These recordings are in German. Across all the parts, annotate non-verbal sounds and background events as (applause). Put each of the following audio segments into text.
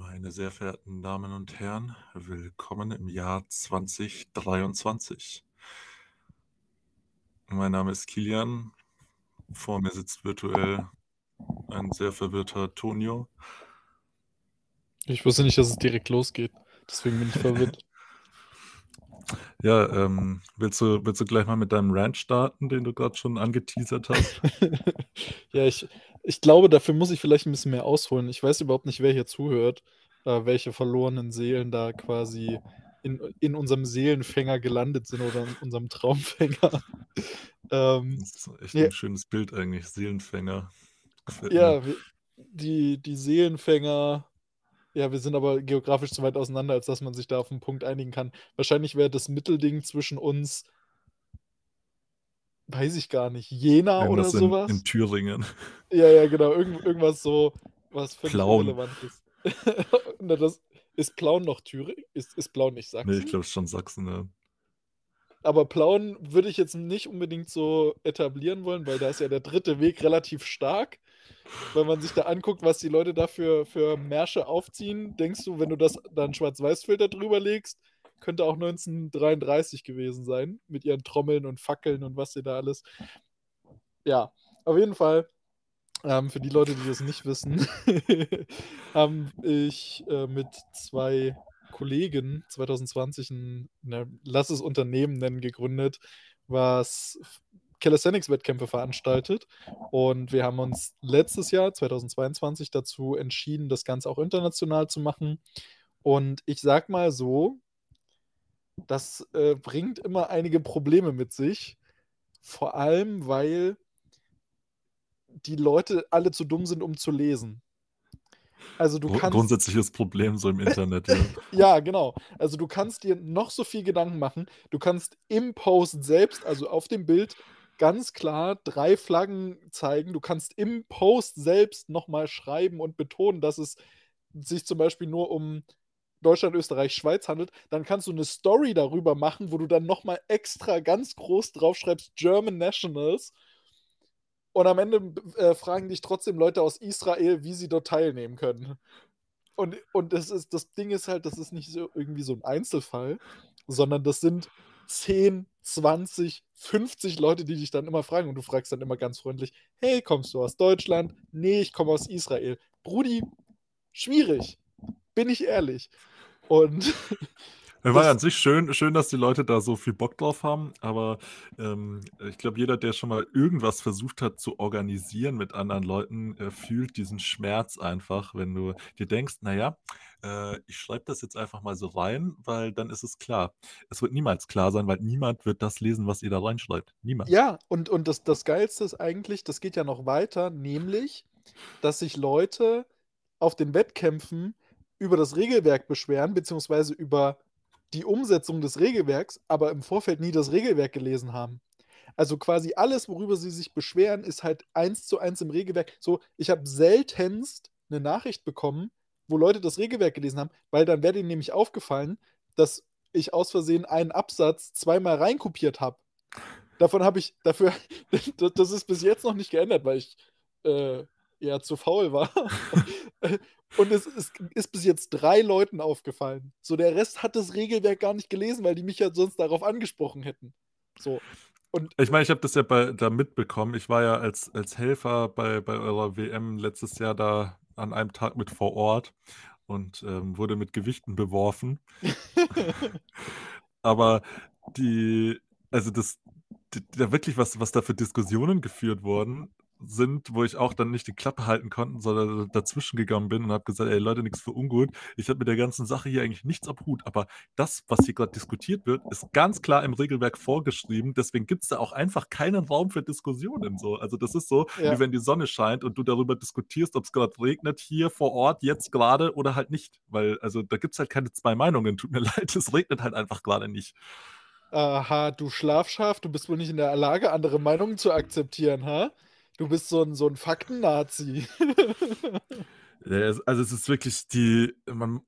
Meine sehr verehrten Damen und Herren, willkommen im Jahr 2023. Mein Name ist Kilian. Vor mir sitzt virtuell ein sehr verwirrter Tonio. Ich wusste nicht, dass es direkt losgeht. Deswegen bin ich verwirrt. (laughs) Ja, ähm, willst du, willst du gleich mal mit deinem Rant starten, den du gerade schon angeteasert hast? (laughs) ja, ich, ich glaube, dafür muss ich vielleicht ein bisschen mehr ausholen. Ich weiß überhaupt nicht, wer hier zuhört, äh, welche verlorenen Seelen da quasi in, in unserem Seelenfänger gelandet sind oder in unserem Traumfänger. (laughs) ähm, das ist echt ja. ein schönes Bild eigentlich, Seelenfänger. ja, die, die Seelenfänger ja, wir sind aber geografisch zu weit auseinander, als dass man sich da auf einen Punkt einigen kann. Wahrscheinlich wäre das Mittelding zwischen uns, weiß ich gar nicht, Jena oder in, sowas. in Thüringen. (laughs) Ja, ja, genau. Irgend, irgendwas so, was völlig Plauen. irrelevant ist. (laughs) Das, ist Plauen noch Thüringen? Ist, ist Plauen nicht Sachsen? Nee, ich glaube schon Sachsen, ja. Aber Plauen würde ich jetzt nicht unbedingt so etablieren wollen, weil da ist ja der dritte Weg relativ stark wenn man sich da anguckt, was die Leute da für, für Märsche aufziehen, denkst du, wenn du das dann Schwarz-Weiß-Filter drüber legst, könnte auch 1933 gewesen sein, mit ihren Trommeln und Fackeln und was sie da alles. Ja, auf jeden Fall, ähm, für die Leute, die das nicht wissen, (laughs) habe ich äh, mit zwei Kollegen 2020 ein, ne, lass es Unternehmen nennen, gegründet, was Calisthenics-Wettkämpfe veranstaltet. Und wir haben uns letztes Jahr, 2022, dazu entschieden, das Ganze auch international zu machen. Und ich sag mal so, das äh, bringt immer einige Probleme mit sich. Vor allem, weil die Leute alle zu dumm sind, um zu lesen. Also du kannst. Grundsätzliches Problem so im (laughs) Internet, ja. ja, genau. Also du kannst dir noch so viel Gedanken machen. Du kannst im Post selbst, also auf dem Bild, ganz klar drei Flaggen zeigen. Du kannst im Post selbst nochmal schreiben und betonen, dass es sich zum Beispiel nur um Deutschland, Österreich, Schweiz handelt. Dann kannst du eine Story darüber machen, wo du dann nochmal extra ganz groß draufschreibst, German Nationals. Und am Ende äh, fragen dich trotzdem Leute aus Israel, wie sie dort teilnehmen können. Und, und das, ist, das Ding ist halt, das ist nicht so irgendwie so ein Einzelfall, sondern das sind 10, 20, 50 Leute, die dich dann immer fragen und du fragst dann immer ganz freundlich, hey, kommst du aus Deutschland? Nee, ich komme aus Israel. Brudi, schwierig, bin ich ehrlich. Und (laughs) war ja an sich schön, schön, dass die Leute da so viel Bock drauf haben, aber ähm, ich glaube, jeder, der schon mal irgendwas versucht hat zu organisieren mit anderen Leuten, äh, fühlt diesen Schmerz einfach, wenn du dir denkst, naja, äh, ich schreibe das jetzt einfach mal so rein, weil dann ist es klar. Es wird niemals klar sein, weil niemand wird das lesen, was ihr da reinschreibt. Niemand. Ja, und, und das, das Geilste ist eigentlich, das geht ja noch weiter, nämlich, dass sich Leute auf den Wettkämpfen über das Regelwerk beschweren, beziehungsweise über die Umsetzung des Regelwerks, aber im Vorfeld nie das Regelwerk gelesen haben. Also quasi alles, worüber sie sich beschweren, ist halt eins zu eins im Regelwerk. So, ich habe seltenst eine Nachricht bekommen, wo Leute das Regelwerk gelesen haben, weil dann wäre denen nämlich aufgefallen, dass ich aus Versehen einen Absatz zweimal reinkopiert habe. Davon habe ich, dafür, (laughs) das ist bis jetzt noch nicht geändert, weil ich äh, ja zu faul war. (laughs) Und es ist, ist, bis jetzt drei Leuten aufgefallen. So, der Rest hat das Regelwerk gar nicht gelesen, weil die mich ja sonst darauf angesprochen hätten. So. Und, ich meine, ich habe das ja bei, da mitbekommen. Ich war ja als, als Helfer bei, bei eurer WM letztes Jahr da an einem Tag mit vor Ort und ähm, wurde mit Gewichten beworfen. (laughs) Aber die, also das, da wirklich was, was da für Diskussionen geführt wurden, sind, wo ich auch dann nicht die Klappe halten konnte, sondern dazwischen gegangen bin und habe gesagt, ey Leute, nichts für ungut. Ich habe mit der ganzen Sache hier eigentlich nichts ab Hut, aber das, was hier gerade diskutiert wird, ist ganz klar im Regelwerk vorgeschrieben. Deswegen gibt es da auch einfach keinen Raum für Diskussionen. So. Also das ist so, ja. wie wenn die Sonne scheint und du darüber diskutierst, ob es gerade regnet hier vor Ort, jetzt gerade oder halt nicht. Weil, also da gibt es halt keine zwei Meinungen. Tut mir (laughs) leid, es regnet halt einfach gerade nicht. Aha, du Schlafschaf, du bist wohl nicht in der Lage, andere Meinungen zu akzeptieren, ha? Du bist so ein, so ein Fakten-Nazi. also es ist wirklich die, man,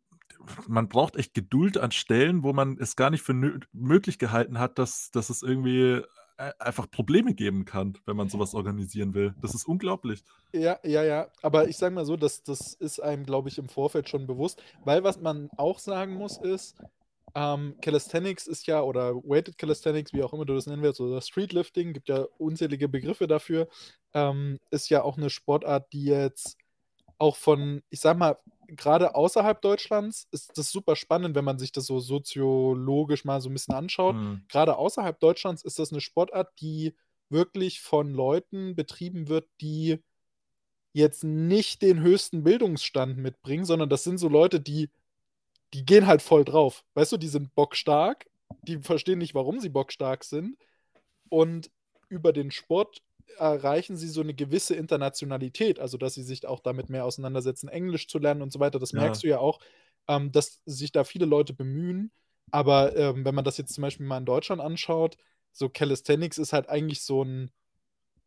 man braucht echt Geduld an Stellen, wo man es gar nicht für möglich gehalten hat, dass, dass es irgendwie äh, einfach Probleme geben kann, wenn man sowas organisieren will. Das ist unglaublich. Ja, ja, ja. Aber ich sage mal so, das, das ist einem, glaube ich, im Vorfeld schon bewusst. Weil was man auch sagen muss, ist, ähm, Calisthenics ist ja, oder Weighted Calisthenics, wie auch immer du das nennen willst, oder Streetlifting, gibt ja unzählige Begriffe dafür, ähm, ist ja auch eine Sportart, die jetzt auch von, ich sag mal, gerade außerhalb Deutschlands ist das super spannend, wenn man sich das so soziologisch mal so ein bisschen anschaut. Hm. Gerade außerhalb Deutschlands ist das eine Sportart, die wirklich von Leuten betrieben wird, die jetzt nicht den höchsten Bildungsstand mitbringen, sondern das sind so Leute, die, die gehen halt voll drauf. Weißt du, die sind bockstark, die verstehen nicht, warum sie bockstark sind. Und über den Sport erreichen sie so eine gewisse Internationalität, also dass sie sich auch damit mehr auseinandersetzen, Englisch zu lernen und so weiter. Das Ja. merkst du ja auch, ähm, dass sich da viele Leute bemühen. Aber ähm, wenn man das jetzt zum Beispiel mal in Deutschland anschaut, so Calisthenics ist halt eigentlich so ein,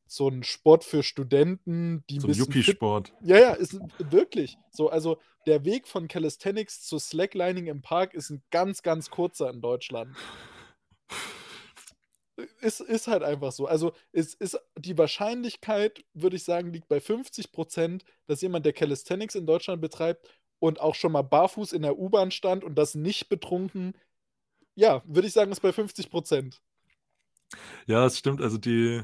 so ein Sport für Studenten, die ein So ein Yuppie-Sport. ja, ja, ist wirklich so. Also der Weg von Calisthenics zu Slacklining im Park ist ein ganz, ganz kurzer in Deutschland. Ist, ist halt einfach so. Also es ist die Wahrscheinlichkeit, würde ich sagen, liegt bei 50 Prozent, dass jemand, der Calisthenics in Deutschland betreibt und auch schon mal barfuß in der U-Bahn stand und das nicht betrunken, ja, würde ich sagen, ist bei 50 Prozent. Ja, es stimmt. Also die,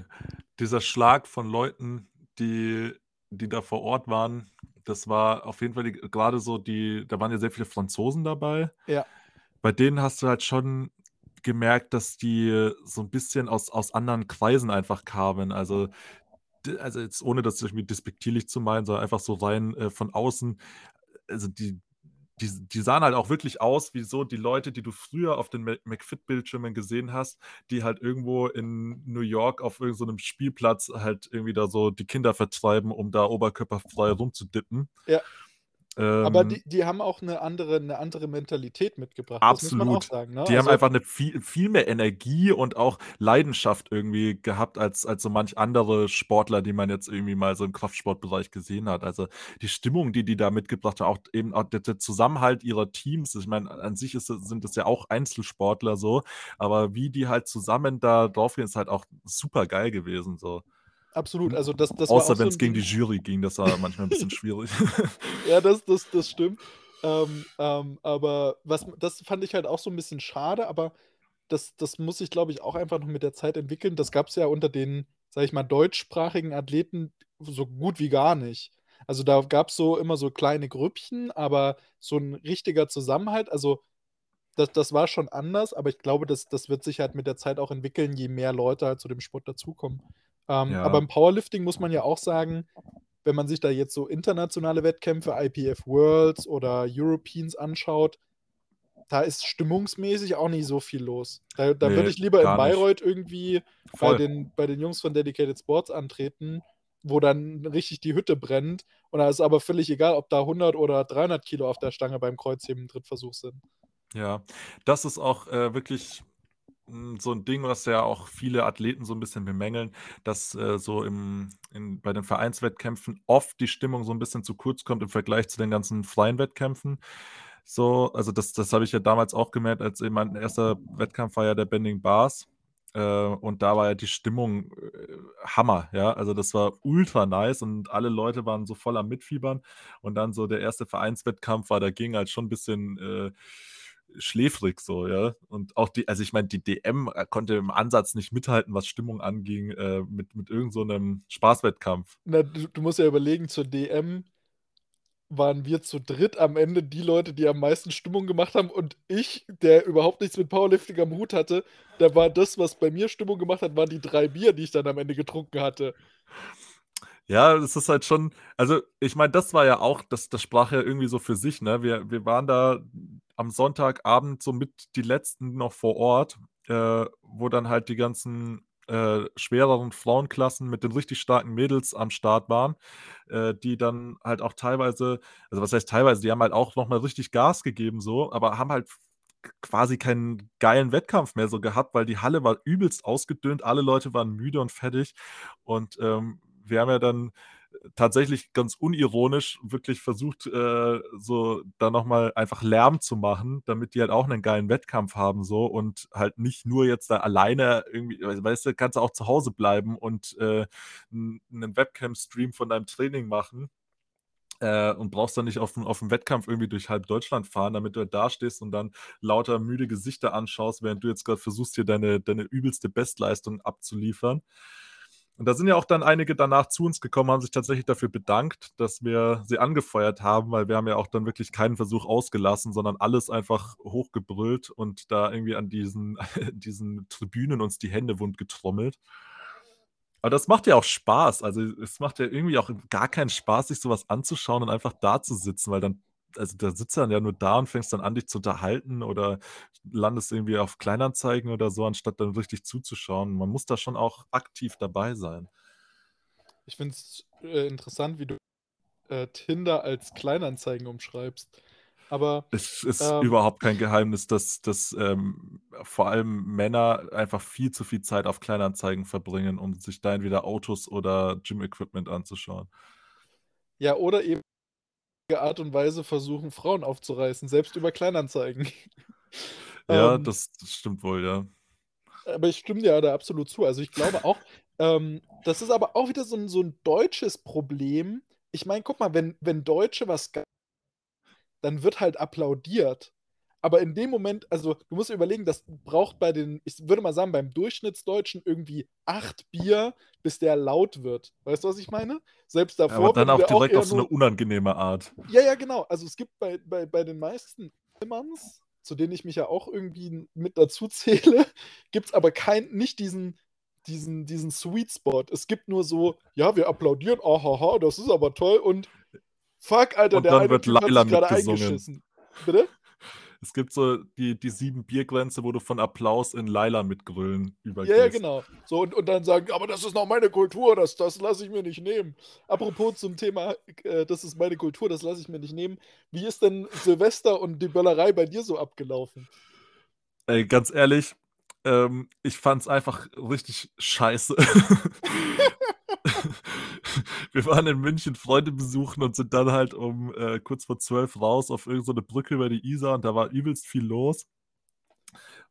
dieser Schlag von Leuten, die, die da vor Ort waren, das war auf jeden Fall die, gerade so die, da waren ja sehr viele Franzosen dabei. Ja. Bei denen hast du halt schon gemerkt, dass die so ein bisschen aus, aus anderen Kreisen einfach kamen. Also, also jetzt ohne das irgendwie despektierlich zu meinen, sondern einfach so rein äh, von außen. Also die, die, die sahen halt auch wirklich aus wie so die Leute, die du früher auf den McFit-Bildschirmen gesehen hast, die halt irgendwo in New York auf irgendeinem Spielplatz halt irgendwie da so die Kinder vertreiben, um da oberkörperfrei rumzudippen. Ja. Aber Ähm, die, die haben auch eine andere, eine andere Mentalität mitgebracht. Das muss man auch Absolut. sagen. Ne? Die haben Also, einfach eine viel, viel mehr Energie und auch Leidenschaft irgendwie gehabt als, als so manch andere Sportler, die man jetzt irgendwie mal so im Kraftsportbereich gesehen hat. Also die Stimmung, die die da mitgebracht haben, auch eben auch der, der Zusammenhalt ihrer Teams. Ich meine, an sich ist, sind es ja auch Einzelsportler so, aber wie die halt zusammen da drauf gehen, ist halt auch super geil gewesen. So. Absolut. Also das, das war Außer so wenn es ein gegen die. Jury ging, das war manchmal ein bisschen (laughs) schwierig. Ja, das, (laughs) das, das stimmt. Ähm, ähm, aber was, das fand ich halt auch so ein bisschen schade, aber das, das muss sich, glaube ich, auch einfach noch mit der Zeit entwickeln. Das gab es ja unter den, sag ich mal, deutschsprachigen Athleten so gut wie gar nicht. Also da gab es so immer so kleine Grüppchen, aber so ein richtiger Zusammenhalt, also das, das war schon anders, aber ich glaube, das, das wird sich halt mit der Zeit auch entwickeln, je mehr Leute halt zu dem Sport dazukommen. Ähm, Ja. Aber im Powerlifting muss man ja auch sagen, wenn man sich da jetzt so internationale Wettkämpfe, IPF Worlds oder Europeans anschaut, da ist stimmungsmäßig auch nicht so viel los. Da, da Nee, würde ich lieber in gar nicht. Bayreuth irgendwie bei den, bei den Jungs von Dedicated Sports antreten, wo dann richtig die Hütte brennt. Und da ist aber völlig egal, ob da 100 oder 300 Kilo auf der Stange beim Kreuzheben im Drittversuch sind. Ja, das ist auch äh, wirklich so ein Ding, was ja auch viele Athleten so ein bisschen bemängeln, dass äh, so im, in, bei den Vereinswettkämpfen oft die Stimmung so ein bisschen zu kurz kommt im Vergleich zu den ganzen freien Wettkämpfen. So, also das, das habe ich ja damals auch gemerkt, als eben mein erster Wettkampf war ja der Bending Bars. Äh, und da war ja die Stimmung äh, Hammer, ja. Also das war ultra nice und alle Leute waren so voll am Mitfiebern. Und dann so der erste Vereinswettkampf war, da ging halt schon ein bisschen äh, schläfrig so, ja. Und auch die, also ich meine, die DM konnte im Ansatz nicht mithalten, was Stimmung anging, äh, mit, mit irgend so einem Spaßwettkampf. Na, du, du musst ja überlegen, zur DM waren wir zu dritt am Ende die Leute, die am meisten Stimmung gemacht haben. Und ich, der überhaupt nichts mit Powerlifting am Hut hatte, da war das, was bei mir Stimmung gemacht hat, waren die drei Bier, die ich dann am Ende getrunken hatte. Ja, es ist halt schon, also ich meine, das war ja auch, das, das sprach ja irgendwie so für sich, ne? Wir, wir waren da am Sonntagabend so mit die letzten noch vor Ort, äh, wo dann halt die ganzen äh, schwereren Frauenklassen mit den richtig starken Mädels am Start waren, äh, die dann halt auch teilweise, also was heißt teilweise, die haben halt auch nochmal richtig Gas gegeben, so, aber haben halt quasi keinen geilen Wettkampf mehr so gehabt, weil die Halle war übelst ausgedünnt, alle Leute waren müde und fertig. Und ähm, wir haben ja dann tatsächlich ganz unironisch wirklich versucht, äh, so da nochmal einfach Lärm zu machen, damit die halt auch einen geilen Wettkampf haben, so und halt nicht nur jetzt da alleine irgendwie, weißt du, kannst du auch zu Hause bleiben und äh, einen Webcam-Stream von deinem Training machen. Äh, und brauchst dann nicht auf, auf dem Wettkampf irgendwie durch halb Deutschland fahren, damit du halt da stehst und dann lauter müde Gesichter anschaust, während du jetzt gerade versuchst, hier deine, deine übelste Bestleistung abzuliefern. Und da sind ja auch dann einige danach zu uns gekommen, haben sich tatsächlich dafür bedankt, dass wir sie angefeuert haben, weil wir haben ja auch dann wirklich keinen Versuch ausgelassen, sondern alles einfach hochgebrüllt und da irgendwie an diesen, (laughs) diesen Tribünen uns die Hände wund getrommelt. Aber das macht ja auch Spaß. Also es macht ja irgendwie auch gar keinen Spaß, sich sowas anzuschauen und einfach da zu sitzen, weil dann also da sitzt dann ja nur da und fängst dann an, dich zu unterhalten oder landest irgendwie auf Kleinanzeigen oder so, anstatt dann richtig zuzuschauen. Man muss da schon auch aktiv dabei sein. Ich finde es äh, interessant, wie du äh, Tinder als Kleinanzeigen umschreibst. Aber es ist ähm, überhaupt kein Geheimnis, dass, dass ähm, vor allem Männer einfach viel zu viel Zeit auf Kleinanzeigen verbringen, um sich da entweder Autos oder Gym-Equipment anzuschauen. Ja, oder eben Art und Weise versuchen, Frauen aufzureißen, selbst über Kleinanzeigen. (laughs) Ja, ähm, das, das, stimmt wohl, ja. Aber ich stimme dir da absolut zu. Also ich glaube auch, ähm, das ist aber auch wieder so ein, so ein deutsches Problem. Ich meine, guck mal, wenn, wenn Deutsche was dann wird halt applaudiert. Aber in dem Moment, also du musst überlegen, das braucht bei den, ich würde mal sagen, beim Durchschnittsdeutschen irgendwie acht Bier, bis der laut wird. Weißt du, was ich meine? Selbst davor. Ja, aber dann auch direkt auch auf so eine unangenehme Art. Ja, ja, genau. Also es gibt bei, bei, bei den meisten Manns, zu denen ich mich ja auch irgendwie mit dazu zähle, (laughs) gibt es aber kein, nicht diesen, diesen, diesen Sweet Spot. Es gibt nur so, ja, wir applaudieren, ahaha, das ist aber toll und fuck, Alter, und der dann eine wird Laila gerade eingeschissen. Bitte? Es gibt so die, die sieben Biergrenze, wo du von Applaus in Laila mit Grölen übergehst. Ja, ja, genau. So, und, und dann sagen, aber das ist noch meine Kultur, das, das lasse ich mir nicht nehmen. Apropos zum Thema, äh, das ist meine Kultur, das lasse ich mir nicht nehmen. Wie ist denn Silvester und die Böllerei bei dir so abgelaufen? Ey, ganz ehrlich, ähm, ich fand es einfach richtig scheiße. (laughs) (laughs) wir waren in München Freunde besuchen und sind dann halt um äh, kurz vor zwölf raus auf irgendeine Brücke über die Isar und da war übelst viel los.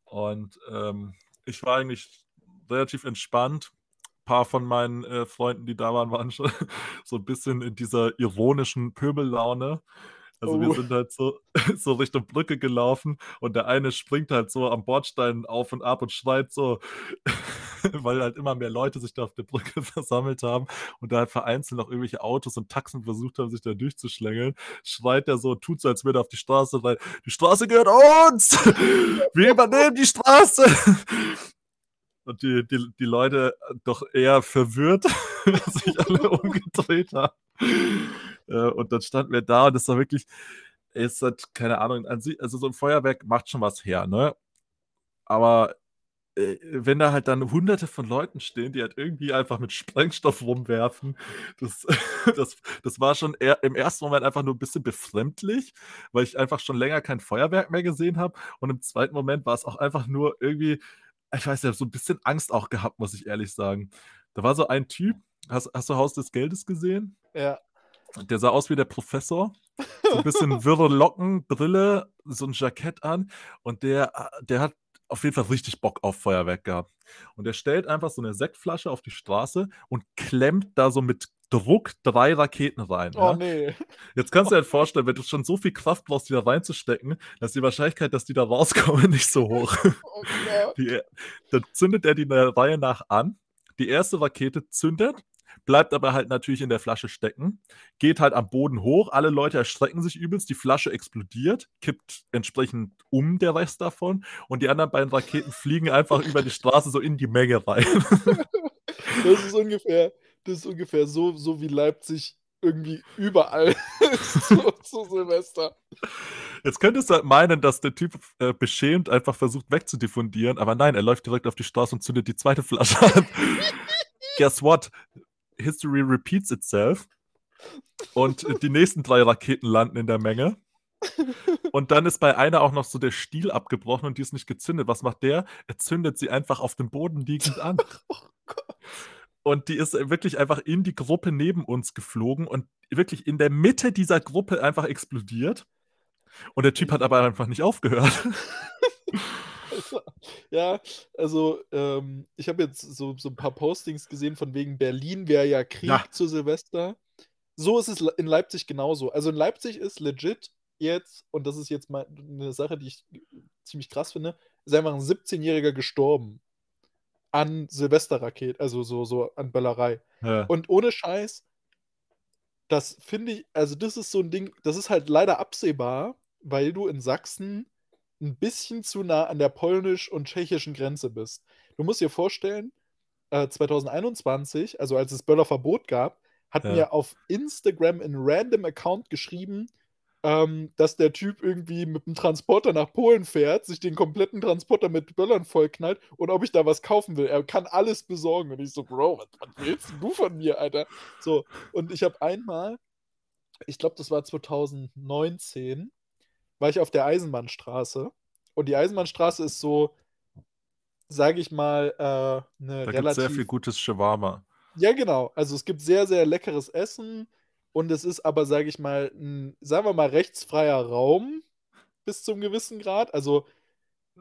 Und ähm, ich war eigentlich relativ entspannt. Ein paar von meinen äh, Freunden, die da waren, waren schon (laughs) so ein bisschen in dieser ironischen Pöbellaune. Also oh. wir sind halt so, (laughs) so Richtung Brücke gelaufen und der eine springt halt so am Bordstein auf und ab und schreit so, (laughs) weil halt immer mehr Leute sich da auf der Brücke (laughs) versammelt haben und da halt vereinzelt noch irgendwelche Autos und Taxen versucht haben, sich da durchzuschlängeln, schreit er so, tut so, als würde er auf die Straße rein, die Straße gehört uns! Wir übernehmen die Straße! Und die, die, die Leute doch eher verwirrt, (laughs) sich alle (laughs) umgedreht haben. Äh, und dann standen wir da und das war wirklich, es hat keine Ahnung, also so ein Feuerwerk macht schon was her, ne? Aber äh, wenn da halt dann hunderte von Leuten stehen, die halt irgendwie einfach mit Sprengstoff rumwerfen, das, (laughs) das, das war schon eher, im ersten Moment einfach nur ein bisschen befremdlich, weil ich einfach schon länger kein Feuerwerk mehr gesehen habe. Und im zweiten Moment war es auch einfach nur irgendwie, ich weiß ja, so ein bisschen Angst auch gehabt, muss ich ehrlich sagen. Da war so ein Typ, hast, hast du Haus des Geldes gesehen? Ja. Der sah aus wie der Professor. So ein bisschen (laughs) wirre Locken, Brille, so ein Jackett an. Und der, der hat auf jeden Fall richtig Bock auf Feuerwerk gehabt. Und er stellt einfach so eine Sektflasche auf die Straße und klemmt da so mit Druck drei Raketen rein. Oh ja? nee. Jetzt kannst du dir (laughs) halt vorstellen, wenn du schon so viel Kraft brauchst, die da reinzustecken, dass die Wahrscheinlichkeit, dass die da rauskommen, (laughs) nicht so hoch. Oh, die, dann zündet er die in der Reihe nach an. Die erste Rakete zündet, bleibt aber halt natürlich in der Flasche stecken, geht halt am Boden hoch, alle Leute erstrecken sich übelst, die Flasche explodiert, kippt entsprechend um der Rest davon und die anderen beiden Raketen fliegen einfach (laughs) über die Straße so in die Menge rein. das ist ungefähr, das ist ungefähr so, so wie Leipzig irgendwie überall (laughs) zu, zu Silvester. Jetzt könntest du halt meinen, dass der Typ äh, beschämt einfach versucht wegzudiffundieren, aber nein, er läuft direkt auf die Straße und zündet die zweite Flasche an. (laughs) Guess what? History repeats itself. Und die nächsten drei Raketen landen in der Menge. Und dann ist bei einer auch noch so der Stiel abgebrochen und die ist nicht gezündet. Was macht der? Er zündet sie einfach auf dem Boden liegend an. (laughs) Oh Und die ist wirklich einfach in die Gruppe neben uns geflogen und wirklich in der Mitte dieser Gruppe einfach explodiert. Und der Typ hat aber einfach nicht aufgehört. (laughs) ja, also ähm, ich habe jetzt so, so ein paar Postings gesehen von wegen Berlin wäre ja Krieg ja. zu Silvester. So ist es in Leipzig genauso. Also in Leipzig ist legit jetzt, und das ist jetzt mal eine Sache, die ich ziemlich krass finde, ist einfach ein 17-Jähriger gestorben an Silvesterraket, also so, so an Böllerei. Ja. Und ohne Scheiß, das finde ich, also das ist so ein Ding, das ist halt leider absehbar, weil du in Sachsen ein bisschen zu nah an der polnisch- und tschechischen Grenze bist. Du musst dir vorstellen, äh, 2021, also als es Böllerverbot gab, hat ja. mir auf Instagram ein random Account geschrieben, ähm, dass der Typ irgendwie mit dem Transporter nach Polen fährt, sich den kompletten Transporter mit Böllern vollknallt und ob ich da was kaufen will. Er kann alles besorgen. Und ich so, Bro, was, was willst du von mir, Alter? So, und ich habe einmal, ich glaube, das war 2019, war ich auf der Eisenbahnstraße. Und die Eisenbahnstraße ist so, sage ich mal, äh, eine da relativ. Gibt sehr viel gutes Shawarma. Ja, genau. Also es gibt sehr, sehr leckeres Essen und es ist aber, sage ich mal, ein, sagen wir mal, rechtsfreier Raum bis zum gewissen Grad. Also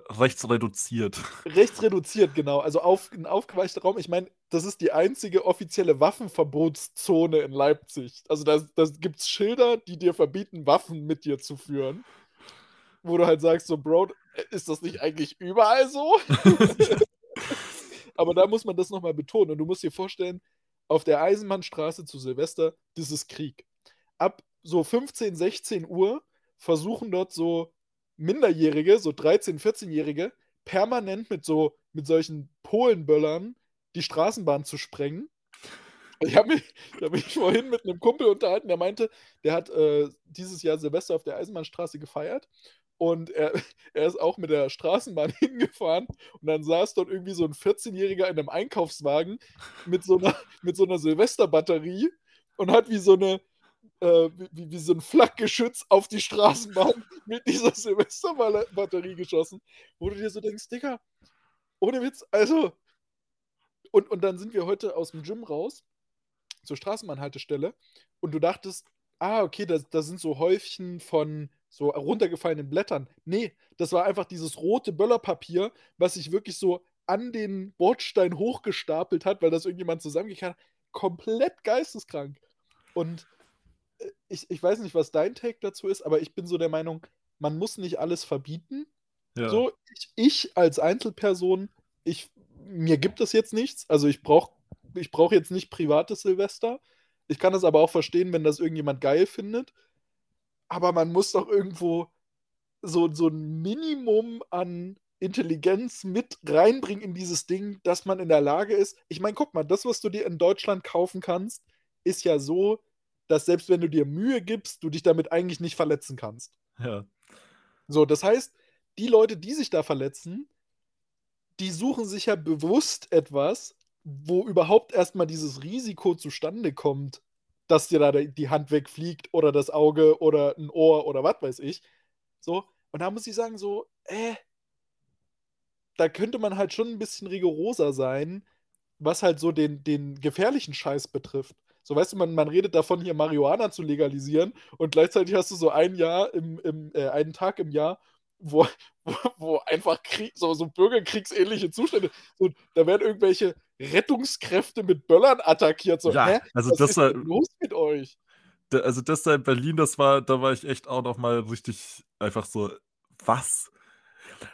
rechtsreduziert. Rechtsreduziert, genau. Also auf, ein aufgeweichter Raum. Ich meine, das ist die einzige offizielle Waffenverbotszone in Leipzig. Also da, da gibt es Schilder, die dir verbieten, Waffen mit dir zu führen. Wo du halt sagst, so, Bro, ist das nicht eigentlich überall so? (laughs) Aber da muss man das nochmal betonen. Und du musst dir vorstellen, auf der Eisenbahnstraße zu Silvester, das ist Krieg. Ab so 15, 16 Uhr versuchen dort so Minderjährige, so 13, 14-Jährige, permanent mit so mit solchen Polenböllern die Straßenbahn zu sprengen. Ich habe mich, hab mich vorhin mit einem Kumpel unterhalten, der meinte, der hat äh, dieses Jahr Silvester auf der Eisenbahnstraße gefeiert und er, (laughs) er ist auch mit der Straßenbahn (laughs) hingefahren und dann saß dort irgendwie so ein 14-Jähriger in einem Einkaufswagen mit so einer, (laughs) mit so einer Silvesterbatterie und hat wie so eine, äh, wie, wie so ein Flakgeschütz auf die Straßenbahn mit dieser Silvesterbatterie geschossen, wo du dir so denkst, Digga, ohne Witz, also. Und, und dann sind wir heute aus dem Gym raus zur Straßenbahnhaltestelle und du dachtest, ah, okay, da, da sind so Häufchen von so runtergefallenen Blättern. Nee, das war einfach dieses rote Böllerpapier, was sich wirklich so an den Bordstein hochgestapelt hat, weil das irgendjemand zusammengekehrt hat. Komplett geisteskrank. Und äh, ich, ich weiß nicht, was dein Take dazu ist, aber ich bin so der Meinung, man muss nicht alles verbieten. Ja. So, ich, ich, als Einzelperson, ich, mir gibt es jetzt nichts. Also ich brauche ich brauch jetzt nicht privates Silvester. Ich kann das aber auch verstehen, wenn das irgendjemand geil findet aber man muss doch irgendwo so, so ein Minimum an Intelligenz mit reinbringen in dieses Ding, dass man in der Lage ist. Ich meine, guck mal, das, was du dir in Deutschland kaufen kannst, ist ja so, dass selbst wenn du dir Mühe gibst, du dich damit eigentlich nicht verletzen kannst. Ja. So, das heißt, die Leute, die sich da verletzen, die suchen sich ja bewusst etwas, wo überhaupt erstmal dieses Risiko zustande kommt, dass dir da die Hand wegfliegt oder das Auge oder ein Ohr oder was weiß ich. So, und da muss ich sagen, so, äh, da könnte man halt schon ein bisschen rigoroser sein, was halt so den, den gefährlichen Scheiß betrifft. So, weißt du, man, man redet davon, hier Marihuana zu legalisieren und gleichzeitig hast du so ein Jahr im, im äh, einen Tag im Jahr, wo, (laughs) wo, wo einfach Krieg, so, so bürgerkriegsähnliche Zustände, so, da werden irgendwelche Rettungskräfte mit Böllern attackiert. So, ja, hä? also Was das ist war, los mit euch? Da, also das da in Berlin, das war, da war ich echt auch noch mal richtig einfach so, was?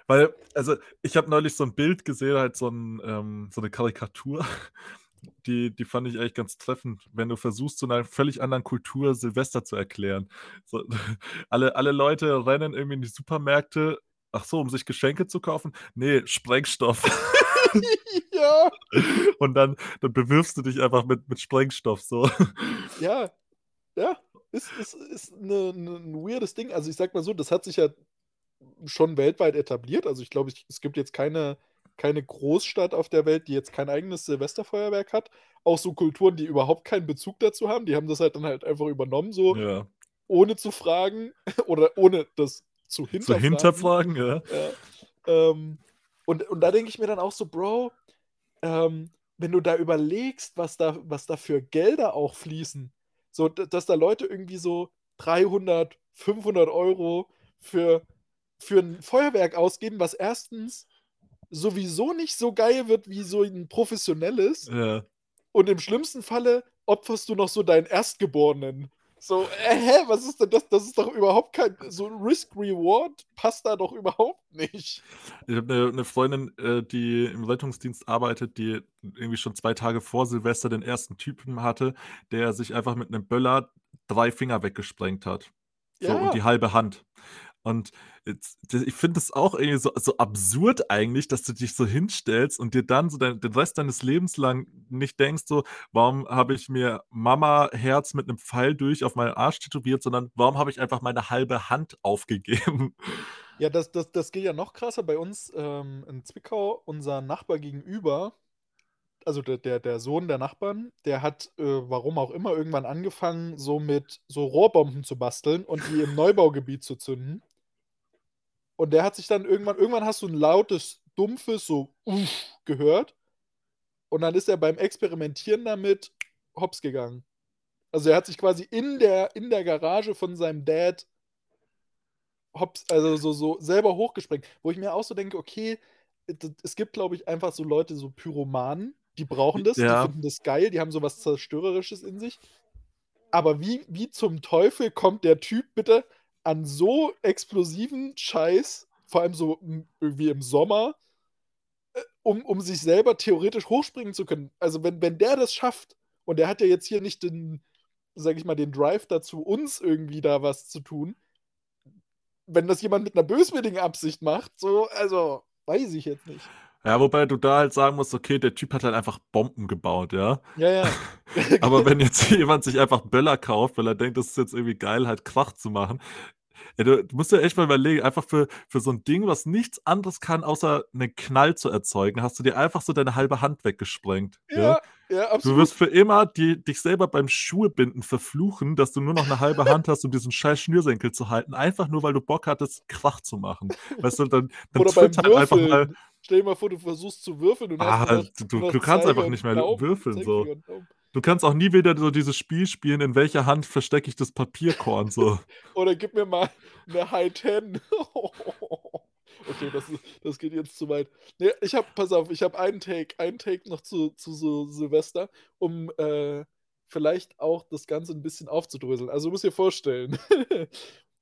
Weil, also ich habe neulich so ein Bild gesehen, halt so, ein, ähm, so eine Karikatur, (laughs) die, die fand ich eigentlich ganz treffend, wenn du versuchst, so einer völlig anderen Kultur Silvester zu erklären. So, (laughs) alle, alle Leute rennen irgendwie in die Supermärkte, ach so, um sich Geschenke zu kaufen? Nee, Sprengstoff. (laughs) (laughs) ja. Und dann, dann bewirfst du dich einfach mit, mit Sprengstoff so. Ja, (laughs) ja. Ist, ist, ist eine, eine, ein weirdes Ding. Also ich sag mal so, das hat sich ja schon weltweit etabliert. Also ich glaube, es gibt jetzt keine, keine Großstadt auf der Welt, die jetzt kein eigenes Silvesterfeuerwerk hat. Auch so Kulturen, die überhaupt keinen Bezug dazu haben, die haben das halt dann halt einfach übernommen, so ja. ohne zu fragen (laughs) oder ohne das zu hinterfragen. Zu hinterfragen, ja. ja. Ähm, und, und da denke ich mir dann auch so, Bro, ähm, wenn du da überlegst, was da, was da für Gelder auch fließen, so, dass da Leute irgendwie so 300, 500 Euro für, für ein Feuerwerk ausgeben, was erstens sowieso nicht so geil wird wie so ein professionelles. Ja. Und im schlimmsten Falle opferst du noch so deinen Erstgeborenen. So, äh, hä, was ist denn das? Das ist doch überhaupt kein. So Risk-Reward passt da doch überhaupt nicht. Ich habe eine, eine Freundin, äh, die im Rettungsdienst arbeitet, die irgendwie schon zwei Tage vor Silvester den ersten Typen hatte, der sich einfach mit einem Böller drei Finger weggesprengt hat. So, Ja. und die halbe Hand. Und ich finde es auch irgendwie so, so absurd eigentlich, dass du dich so hinstellst und dir dann so dein, den Rest deines Lebens lang nicht denkst, so, warum habe ich mir Mama-Herz mit einem Pfeil durch auf meinen Arsch tätowiert, sondern warum habe ich einfach meine halbe Hand (laughs) aufgegeben? Ja, das, das, das geht ja noch krasser. Bei uns ähm, in Zwickau, unser Nachbar gegenüber, also der, der, der Sohn der Nachbarn, der hat, äh, warum auch immer, irgendwann angefangen, so mit so Rohrbomben zu basteln und die im Neubaugebiet zu zünden. Und der hat sich dann irgendwann, irgendwann hast du ein lautes, dumpfes, so Uff gehört. Und dann ist er beim Experimentieren damit hops gegangen. Also er hat sich quasi in der, in der Garage von seinem Dad hops, also so, so selber hochgesprengt. Wo ich mir auch so denke, okay, es gibt, glaube ich, einfach so Leute, so Pyromanen, die brauchen das, Ja. die finden das geil, die haben so was Zerstörerisches in sich. Aber wie, wie zum Teufel kommt der Typ bitte an so explosiven Scheiß, vor allem so irgendwie im Sommer, äh, um, um sich selber theoretisch hochspringen zu können? Also wenn, wenn der das schafft, und der hat ja jetzt hier nicht den, sag ich mal, den Drive dazu, uns irgendwie da was zu tun, wenn das jemand mit einer böswilligen Absicht macht, so, also, weiß ich jetzt nicht. Ja, wobei du da halt sagen musst, okay, der Typ hat halt einfach Bomben gebaut, ja. Ja, ja. (laughs) Aber wenn jetzt (laughs) jemand sich einfach Böller kauft, weil er denkt, das ist jetzt irgendwie geil, halt Krach zu machen, ja, du, du musst dir echt mal überlegen, einfach für, für so ein Ding, was nichts anderes kann, außer einen Knall zu erzeugen, hast du dir einfach so deine halbe Hand weggesprengt. Ja? ja, ja, Du absolut. wirst für immer die, dich selber beim Schuhebinden verfluchen, dass du nur noch eine halbe Hand hast, um diesen scheiß Schnürsenkel zu halten, einfach nur, weil du Bock hattest, Krach zu machen. Weißt du, dann, dann Oder beim halt einfach mal. Stell dir mal vor, du versuchst zu würfeln und Ah, hast du, du noch kannst einfach nicht mehr würfeln. So. Du kannst auch nie wieder so dieses Spiel spielen, in welcher Hand verstecke ich das Papierkorn. So. (laughs) Oder gib mir mal eine High Ten. (laughs) okay, das, ist, das geht jetzt zu weit. Nee, ich habe, pass auf, ich habe einen Take, einen Take noch zu, zu so Silvester, um äh, vielleicht auch das Ganze ein bisschen aufzudröseln. Also du musst dir vorstellen, (laughs)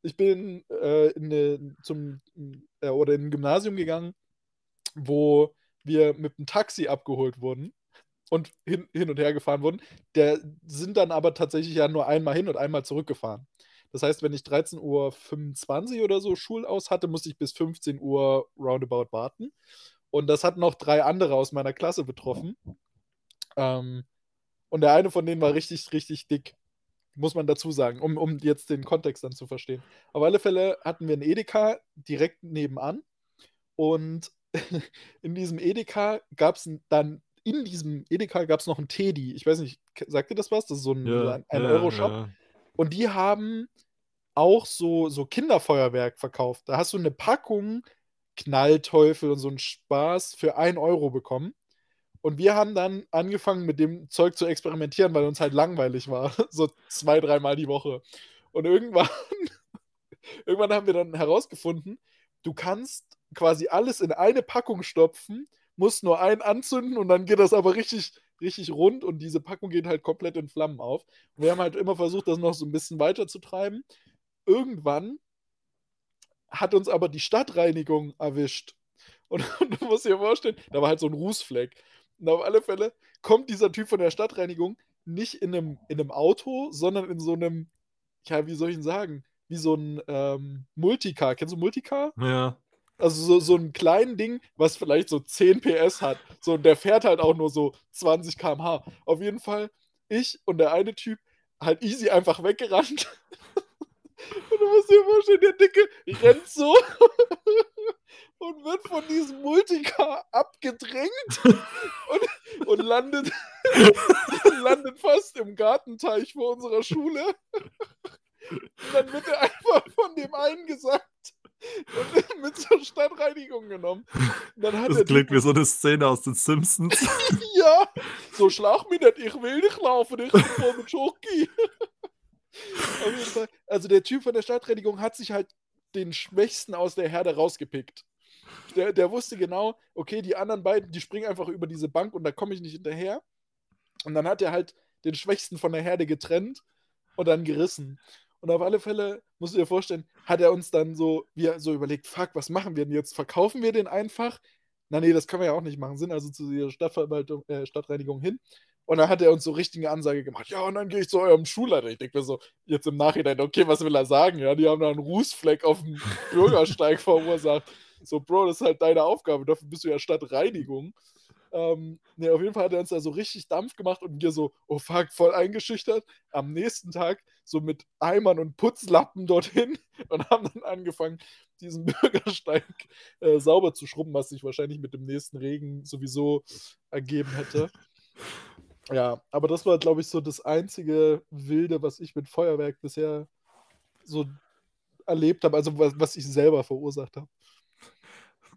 ich bin äh, in eine, zum äh, oder in ein Gymnasium gegangen, wo wir mit einem Taxi abgeholt wurden und hin, hin und her gefahren wurden. Der sind dann aber tatsächlich ja nur einmal hin und einmal zurückgefahren. Das heißt, wenn ich 13.25 Uhr oder so Schulaus hatte, musste ich bis 15 Uhr roundabout warten. Und das hat noch drei andere aus meiner Klasse betroffen. Ähm, und der eine von denen war richtig, richtig dick. Muss man dazu sagen, um, um jetzt den Kontext dann zu verstehen. Auf alle Fälle hatten wir einen Edeka direkt nebenan. Und (laughs) in diesem Edeka gab es dann, in diesem Edeka gab es noch einen Teddy. Ich weiß nicht, sagt ihr das was? Das ist so ein, Ja, ein, ein ja, Euro-Shop. ja. Und die haben auch so, so Kinderfeuerwerk verkauft. Da hast du eine Packung Knallteufel und so einen Spaß für 1 Euro bekommen. Und wir haben dann angefangen, mit dem Zeug zu experimentieren, weil uns halt langweilig war. (laughs) So zwei, dreimal die Woche. Und irgendwann, (laughs) irgendwann haben wir dann herausgefunden, du kannst quasi alles in eine Packung stopfen, musst nur einen anzünden und dann geht das aber richtig, richtig rund und diese Packung geht halt komplett in Flammen auf. Und wir haben halt immer versucht, das noch so ein bisschen weiter zu treiben. Irgendwann hat uns aber die Stadtreinigung erwischt. Und, (laughs) und du musst dir vorstellen, da war halt so ein Rußfleck. Und auf alle Fälle kommt dieser Typ von der Stadtreinigung nicht in einem, in einem Auto, sondern in so einem, ja, wie soll ich ihn sagen? Wie so ein ähm, Multicar. Kennst du Multicar? Ja. Also so, so ein kleines Ding, was vielleicht so 10 PS hat. So, und der fährt halt auch nur so 20 km/h. Auf jeden Fall, ich und der eine Typ halt easy einfach weggerannt. (laughs) Und du musst dir vorstellen, der Dicke rennt so (laughs) und wird von diesem Multicar abgedrängt (laughs) und, und landet, landet fast im Gartenteich vor unserer Schule. Und dann wird er einfach von dem einen gesagt. Und (laughs) mit zur Stadtreinigung genommen. Das klingt wie so (laughs) eine Szene aus den Simpsons. (laughs) ja, so schlag mich nicht, ich will nicht laufen, ich bin voll mit Schoki. Auf jeden Fall. Also der Typ von der Stadtreinigung hat sich halt den Schwächsten aus der Herde rausgepickt. Der, der wusste genau, okay, die anderen beiden, die springen einfach über diese Bank und da komme ich nicht hinterher. Und dann hat er halt den Schwächsten von der Herde getrennt und dann gerissen. Und auf alle Fälle, musst du dir vorstellen, hat er uns dann so, wie so überlegt, fuck, was machen wir denn jetzt? Verkaufen wir den einfach? Na nee, das können wir ja auch nicht machen. Sind also zu dieser Stadtverwaltung, äh, Stadtreinigung hin. Und dann hat er uns so richtige Ansage gemacht. Ja, und dann gehe ich zu eurem Schulleiter. Ich denke mir so, jetzt im Nachhinein, okay, was will er sagen? Ja, die haben da einen Rußfleck auf dem (laughs) Bürgersteig verursacht. So, Bro, das ist halt deine Aufgabe. Dafür bist du ja Stadtreinigung. Ähm, ne, auf jeden Fall hat er uns da so richtig Dampf gemacht und wir so, oh fuck, voll eingeschüchtert. Am nächsten Tag so mit Eimern und Putzlappen dorthin (laughs) und haben dann angefangen, diesen (laughs) Bürgersteig äh, sauber zu schrubben, was sich wahrscheinlich mit dem nächsten Regen sowieso ergeben hätte. Ja, aber das war, glaube ich, so das einzige Wilde, was ich mit Feuerwerk bisher so erlebt habe, also was, was ich selber verursacht habe.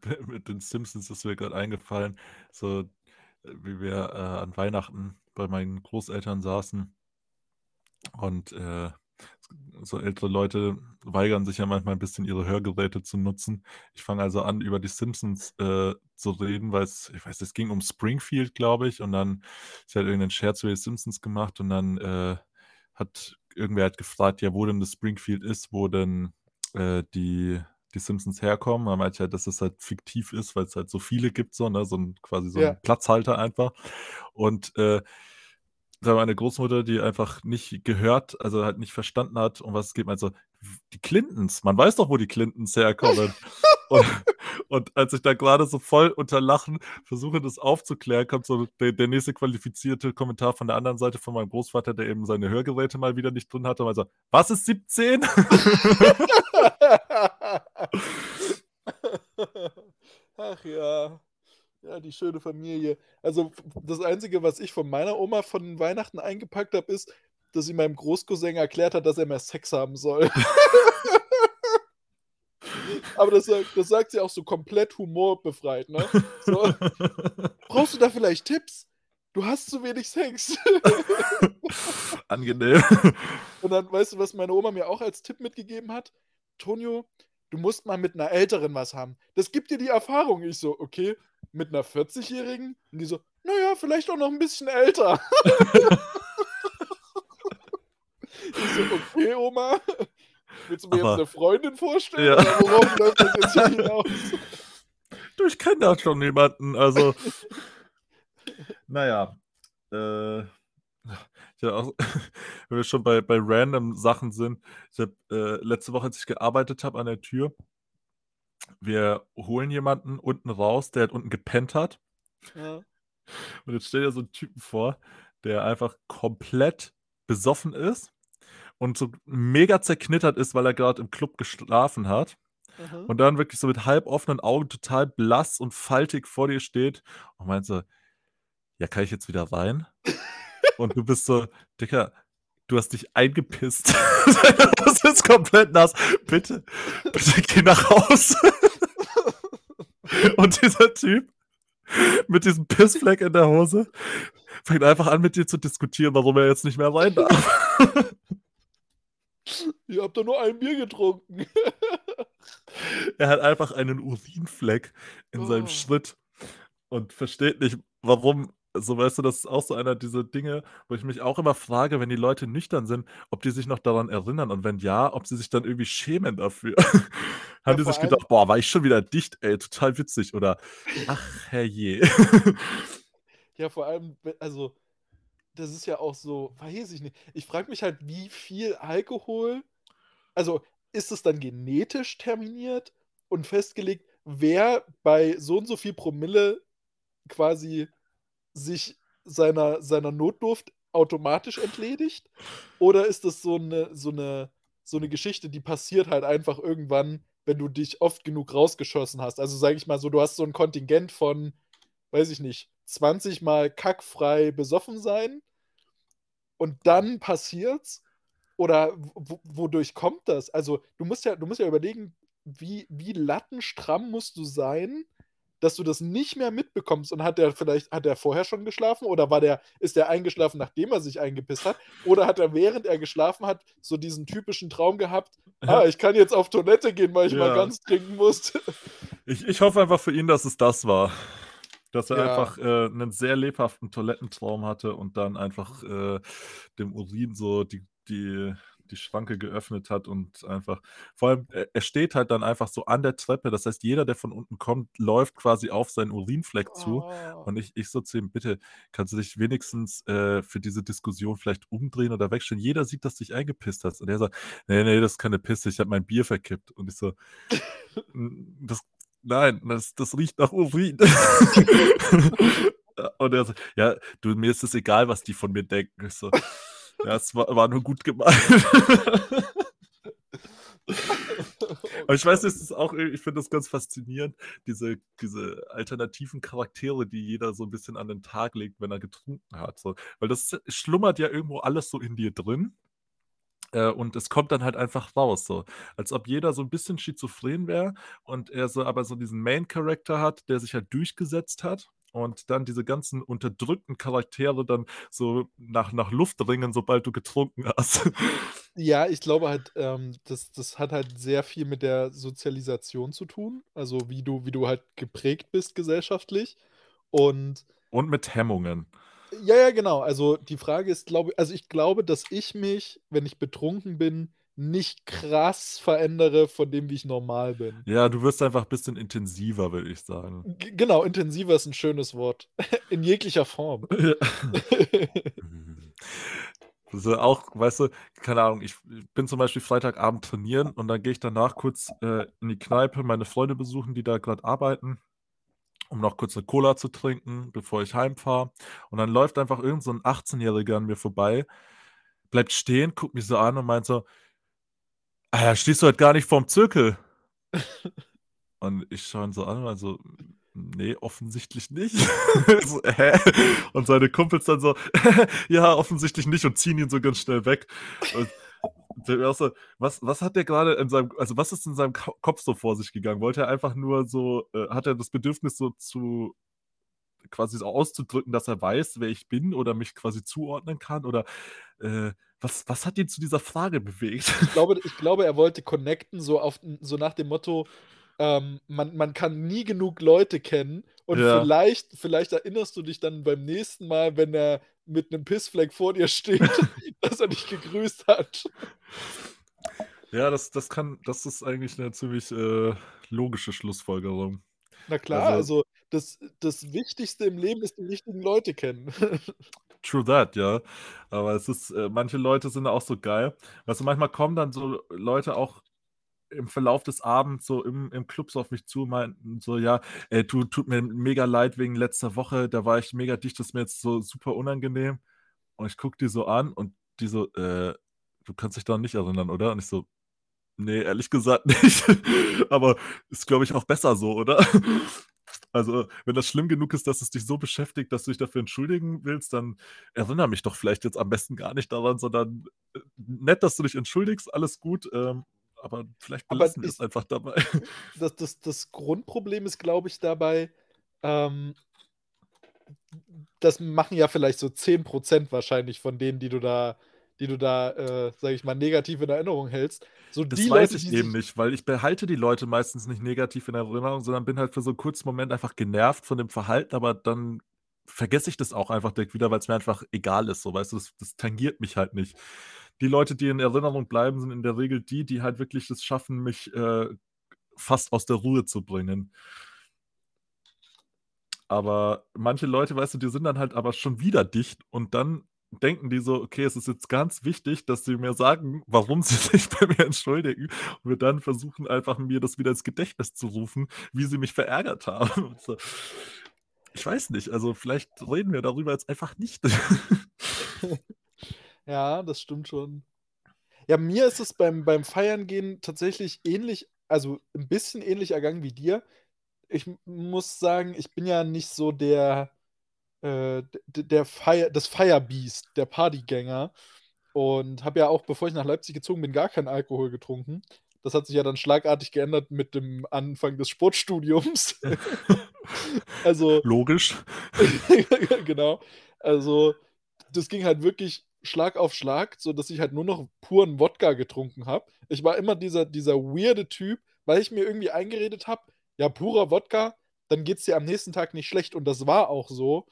(laughs) mit den Simpsons ist mir gerade eingefallen, so wie wir äh, an Weihnachten bei meinen Großeltern saßen und äh, so ältere Leute weigern sich ja manchmal ein bisschen ihre Hörgeräte zu nutzen. Ich fange also an, über die Simpsons äh, zu reden, weil es, ich weiß, es ging um Springfield, glaube ich, und dann ist halt irgendein Scherz über die Simpsons gemacht und dann äh, hat irgendwer halt gefragt, ja, wo denn das Springfield ist, wo denn äh, die die Simpsons herkommen. Er meinte halt, dass es halt fiktiv ist, weil es halt so viele gibt, so, ne? so ein, quasi so ein ja. Platzhalter einfach. Und äh, da war eine Großmutter, die einfach nicht gehört, also halt nicht verstanden hat, um was es geht. Also, die Clintons, man weiß doch, wo die Clintons herkommen. (laughs) und, und, als ich da gerade so voll unter Lachen versuche, das aufzuklären, kommt so der, der, nächste qualifizierte Kommentar von der anderen Seite von meinem Großvater, der eben seine Hörgeräte mal wieder nicht drin hatte. Und so, was ist 17? (laughs) Ach ja. Ja, die schöne Familie. Also, das Einzige, was ich von meiner Oma von Weihnachten eingepackt habe, ist, dass sie meinem Großcousin erklärt hat, dass er mehr Sex haben soll. (laughs) Aber das, das, sagt sie auch so komplett humorbefreit, ne? So, (laughs) brauchst du da vielleicht Tipps? Du hast zu wenig Sex. (laughs) Angenehm. Und dann, weißt du, was meine Oma mir auch als Tipp mitgegeben hat? Tonio, du musst mal mit einer Älteren was haben. Das gibt dir die Erfahrung. Ich so, okay, mit einer 40-Jährigen? Und die so, naja, vielleicht auch noch ein bisschen älter. (laughs) ich so, okay, Oma. Willst du mir Aber, jetzt eine Freundin vorstellen? Ja. Oder worauf läuft das jetzt hier hinaus? Du, ich kenne da schon jemanden, also. (laughs) naja. Äh, ja, auch, wenn wir schon bei, bei random Sachen sind. Ich habe äh, letzte Woche, als ich gearbeitet habe an der Tür, wir holen jemanden unten raus, der halt unten gepennt hat. Ja. Und jetzt stell dir so einen Typen vor, der einfach komplett besoffen ist und so mega zerknittert ist, weil er gerade im Club geschlafen hat. Mhm. Und dann wirklich so mit halb offenen Augen total blass und faltig vor dir steht und meint so, ja, kann ich jetzt wieder rein? (laughs) und du bist so, Dicker, du hast dich eingepisst. (laughs) das ist komplett nass. Bitte, bitte geh nach Hause. Und dieser Typ mit diesem Pissfleck in der Hose fängt einfach an, mit dir zu diskutieren, warum er jetzt nicht mehr rein darf. Ihr habt doch nur ein Bier getrunken. er hat einfach einen Urinfleck in oh. seinem Schritt und versteht nicht, warum so weißt du, das ist auch so einer dieser Dinge, wo ich mich auch immer frage, wenn die Leute nüchtern sind, ob die sich noch daran erinnern und wenn ja, ob sie sich dann irgendwie schämen dafür. (laughs) Haben ja, die sich gedacht, boah, war ich schon wieder dicht, ey, total witzig oder ach, herrje. ja, vor allem, also, das ist ja auch so, weiß ich nicht. Ich frage mich halt, wie viel Alkohol, also ist es dann genetisch terminiert und festgelegt, wer bei so und so viel Promille quasi sich seiner, seiner Notdurft automatisch entledigt? Oder ist das so eine, so, eine, so eine Geschichte, die passiert halt einfach irgendwann, wenn du dich oft genug rausgeschossen hast? Also sage ich mal so, du hast so ein Kontingent von, weiß ich nicht, 20 Mal kackfrei besoffen sein und dann passiert's? Oder wodurch kommt das? Also, du musst ja, du musst ja überlegen, wie, wie lattenstramm musst du sein, dass du das nicht mehr mitbekommst und hat er vielleicht, hat er vorher schon geschlafen oder war der, ist der eingeschlafen, nachdem er sich eingepisst hat? Oder hat er, während er geschlafen hat, so diesen typischen Traum gehabt, ah, ich kann jetzt auf Toilette gehen, weil ich Ja. mal ganz trinken muss. (laughs) Ich, ich hoffe einfach für ihn, dass es das war. Dass er Ja. einfach äh, einen sehr lebhaften Toilettentraum hatte und dann einfach äh, dem Urin so die, die, die Schranke geöffnet hat und einfach, vor allem, er, er steht halt dann einfach so an der Treppe. Das heißt, jeder, der von unten kommt, läuft quasi auf seinen Urinfleck zu. Oh. Und ich, ich so zu ihm, bitte, kannst du dich wenigstens äh, für diese Diskussion vielleicht umdrehen oder wegstellen? Jeder sieht, dass du dich eingepisst hast. Und er sagt, nee, nee, das ist keine Pisse, ich habe mein Bier verkippt. Und ich so, "N- das, nein, das, das riecht nach Urin. (laughs) Und er so, ja, du, mir ist es egal, was die von mir denken. Ich so, ja, es war, war nur gut gemeint. (laughs) Aber ich weiß, es ist auch, ich finde das ganz faszinierend, diese, diese alternativen Charaktere, die jeder so ein bisschen an den Tag legt, wenn er getrunken hat. So. Weil das schlummert ja irgendwo alles so in dir drin. Äh, und es kommt dann halt einfach raus, so. Als ob jeder so ein bisschen schizophren wäre und er so aber so diesen Main-Character hat, der sich halt durchgesetzt hat. Und dann diese ganzen unterdrückten Charaktere dann so nach, nach Luft ringen, sobald du getrunken hast. (laughs) Ja, ich glaube halt, ähm, das, das hat halt sehr viel mit der Sozialisation zu tun. Also wie du, wie du halt geprägt bist gesellschaftlich. Und Und mit Hemmungen. ja, ja, genau. Also die Frage ist, glaube also ich glaube, dass ich mich, wenn ich betrunken bin, nicht krass verändere von dem, wie ich normal bin. Ja, du wirst einfach ein bisschen intensiver, würde ich sagen. G genau, intensiver ist ein schönes Wort. (laughs) In jeglicher Form. (laughs) Ja. (laughs) Also auch, weißt du, keine Ahnung, ich bin zum Beispiel Freitagabend trainieren und dann gehe ich danach kurz äh, in die Kneipe meine Freunde besuchen, die da gerade arbeiten, um noch kurz eine Cola zu trinken, bevor ich heimfahre. Und dann läuft einfach irgend so ein 18-Jähriger an mir vorbei, bleibt stehen, guckt mich so an und meint so, ah ja, stehst du halt gar nicht vorm Zirkel. (laughs) Und ich schaue ihn so an, also, nee, offensichtlich nicht. (laughs) so, hä? Und seine Kumpels dann so, (laughs) ja, offensichtlich nicht und ziehen ihn so ganz schnell weg. Und so, was, was hat der gerade in seinem, also was ist in seinem Ko- Kopf so vor sich gegangen? Wollte er einfach nur so, äh, hat er das Bedürfnis so zu, quasi so auszudrücken, dass er weiß, wer ich bin oder mich quasi zuordnen kann? Oder äh, was, was hat ihn zu dieser Frage bewegt? Ich glaube, ich glaube, er wollte connecten, so, auf, so nach dem Motto, ähm, man, man kann nie genug Leute kennen und Ja. vielleicht, vielleicht erinnerst du dich dann beim nächsten Mal, wenn er mit einem Pissfleck vor dir steht, (laughs) (laughs) dass er dich gegrüßt hat. Ja, das, das kann, das ist eigentlich eine ziemlich äh, logische Schlussfolgerung. Na klar, Also- also, das, das Wichtigste im Leben ist, die richtigen Leute kennen. (laughs) True that, ja. Aber es ist, äh, manche Leute sind auch so geil. Weißt du, manchmal kommen dann so Leute auch im Verlauf des Abends so im, im Club so auf mich zu, meinten so, ja, ey, du, tut mir mega leid wegen letzter Woche, da war ich mega dicht, das ist mir jetzt so super unangenehm. Und ich gucke die so an und die so, äh, du kannst dich daran nicht erinnern, oder? Und ich so, nee, ehrlich gesagt (laughs) nicht. Aber ist, glaube ich, auch besser so, oder? Also, wenn das schlimm genug ist, dass es dich so beschäftigt, dass du dich dafür entschuldigen willst, dann erinnere mich doch vielleicht jetzt am besten gar nicht daran, sondern äh, nett, dass du dich entschuldigst, alles gut, ähm, aber vielleicht belassen wir es einfach dabei. (laughs) das, das, das Grundproblem ist, glaube ich, dabei, ähm, das machen ja vielleicht so 10% wahrscheinlich von denen, die du da, die du da, äh, sag ich mal, negativ in Erinnerung hältst. So Das die weiß Leute, ich eben nicht, weil ich behalte die Leute meistens nicht negativ in Erinnerung, sondern bin halt für so einen kurzen Moment einfach genervt von dem Verhalten, aber dann vergesse ich das auch einfach direkt wieder, weil es mir einfach egal ist, so, weißt du, das, das tangiert mich halt nicht. Die Leute, die in Erinnerung bleiben, sind in der Regel die, die halt wirklich es schaffen, mich äh, fast aus der Ruhe zu bringen. Aber manche Leute, weißt du, die sind dann halt aber schon wieder dicht und dann denken die so, okay, es ist jetzt ganz wichtig, dass sie mir sagen, warum (laughs) sie sich bei mir entschuldigen und wir dann versuchen einfach mir das wieder ins Gedächtnis zu rufen, wie sie mich verärgert haben. So. Ich weiß nicht, also vielleicht reden wir darüber jetzt einfach nicht. (laughs) ja, das stimmt schon. Ja, mir ist es beim, beim Feiern gehen tatsächlich ähnlich, also ein bisschen ähnlich ergangen wie dir. Ich muss sagen, ich bin ja nicht so der, äh, der Feier, das Feierbiest, der Partygänger. Und habe ja auch, bevor ich nach Leipzig gezogen bin, gar keinen Alkohol getrunken. Das hat sich ja dann schlagartig geändert mit dem Anfang des Sportstudiums. (laughs) (laughs) also. Logisch. (laughs) genau. Also, das ging halt wirklich Schlag auf Schlag, sodass ich halt nur noch puren Wodka getrunken habe. Ich war immer dieser, dieser weirde Typ, weil ich mir irgendwie eingeredet habe, ja, purer Wodka, dann geht es dir am nächsten Tag nicht schlecht. Und das war auch so,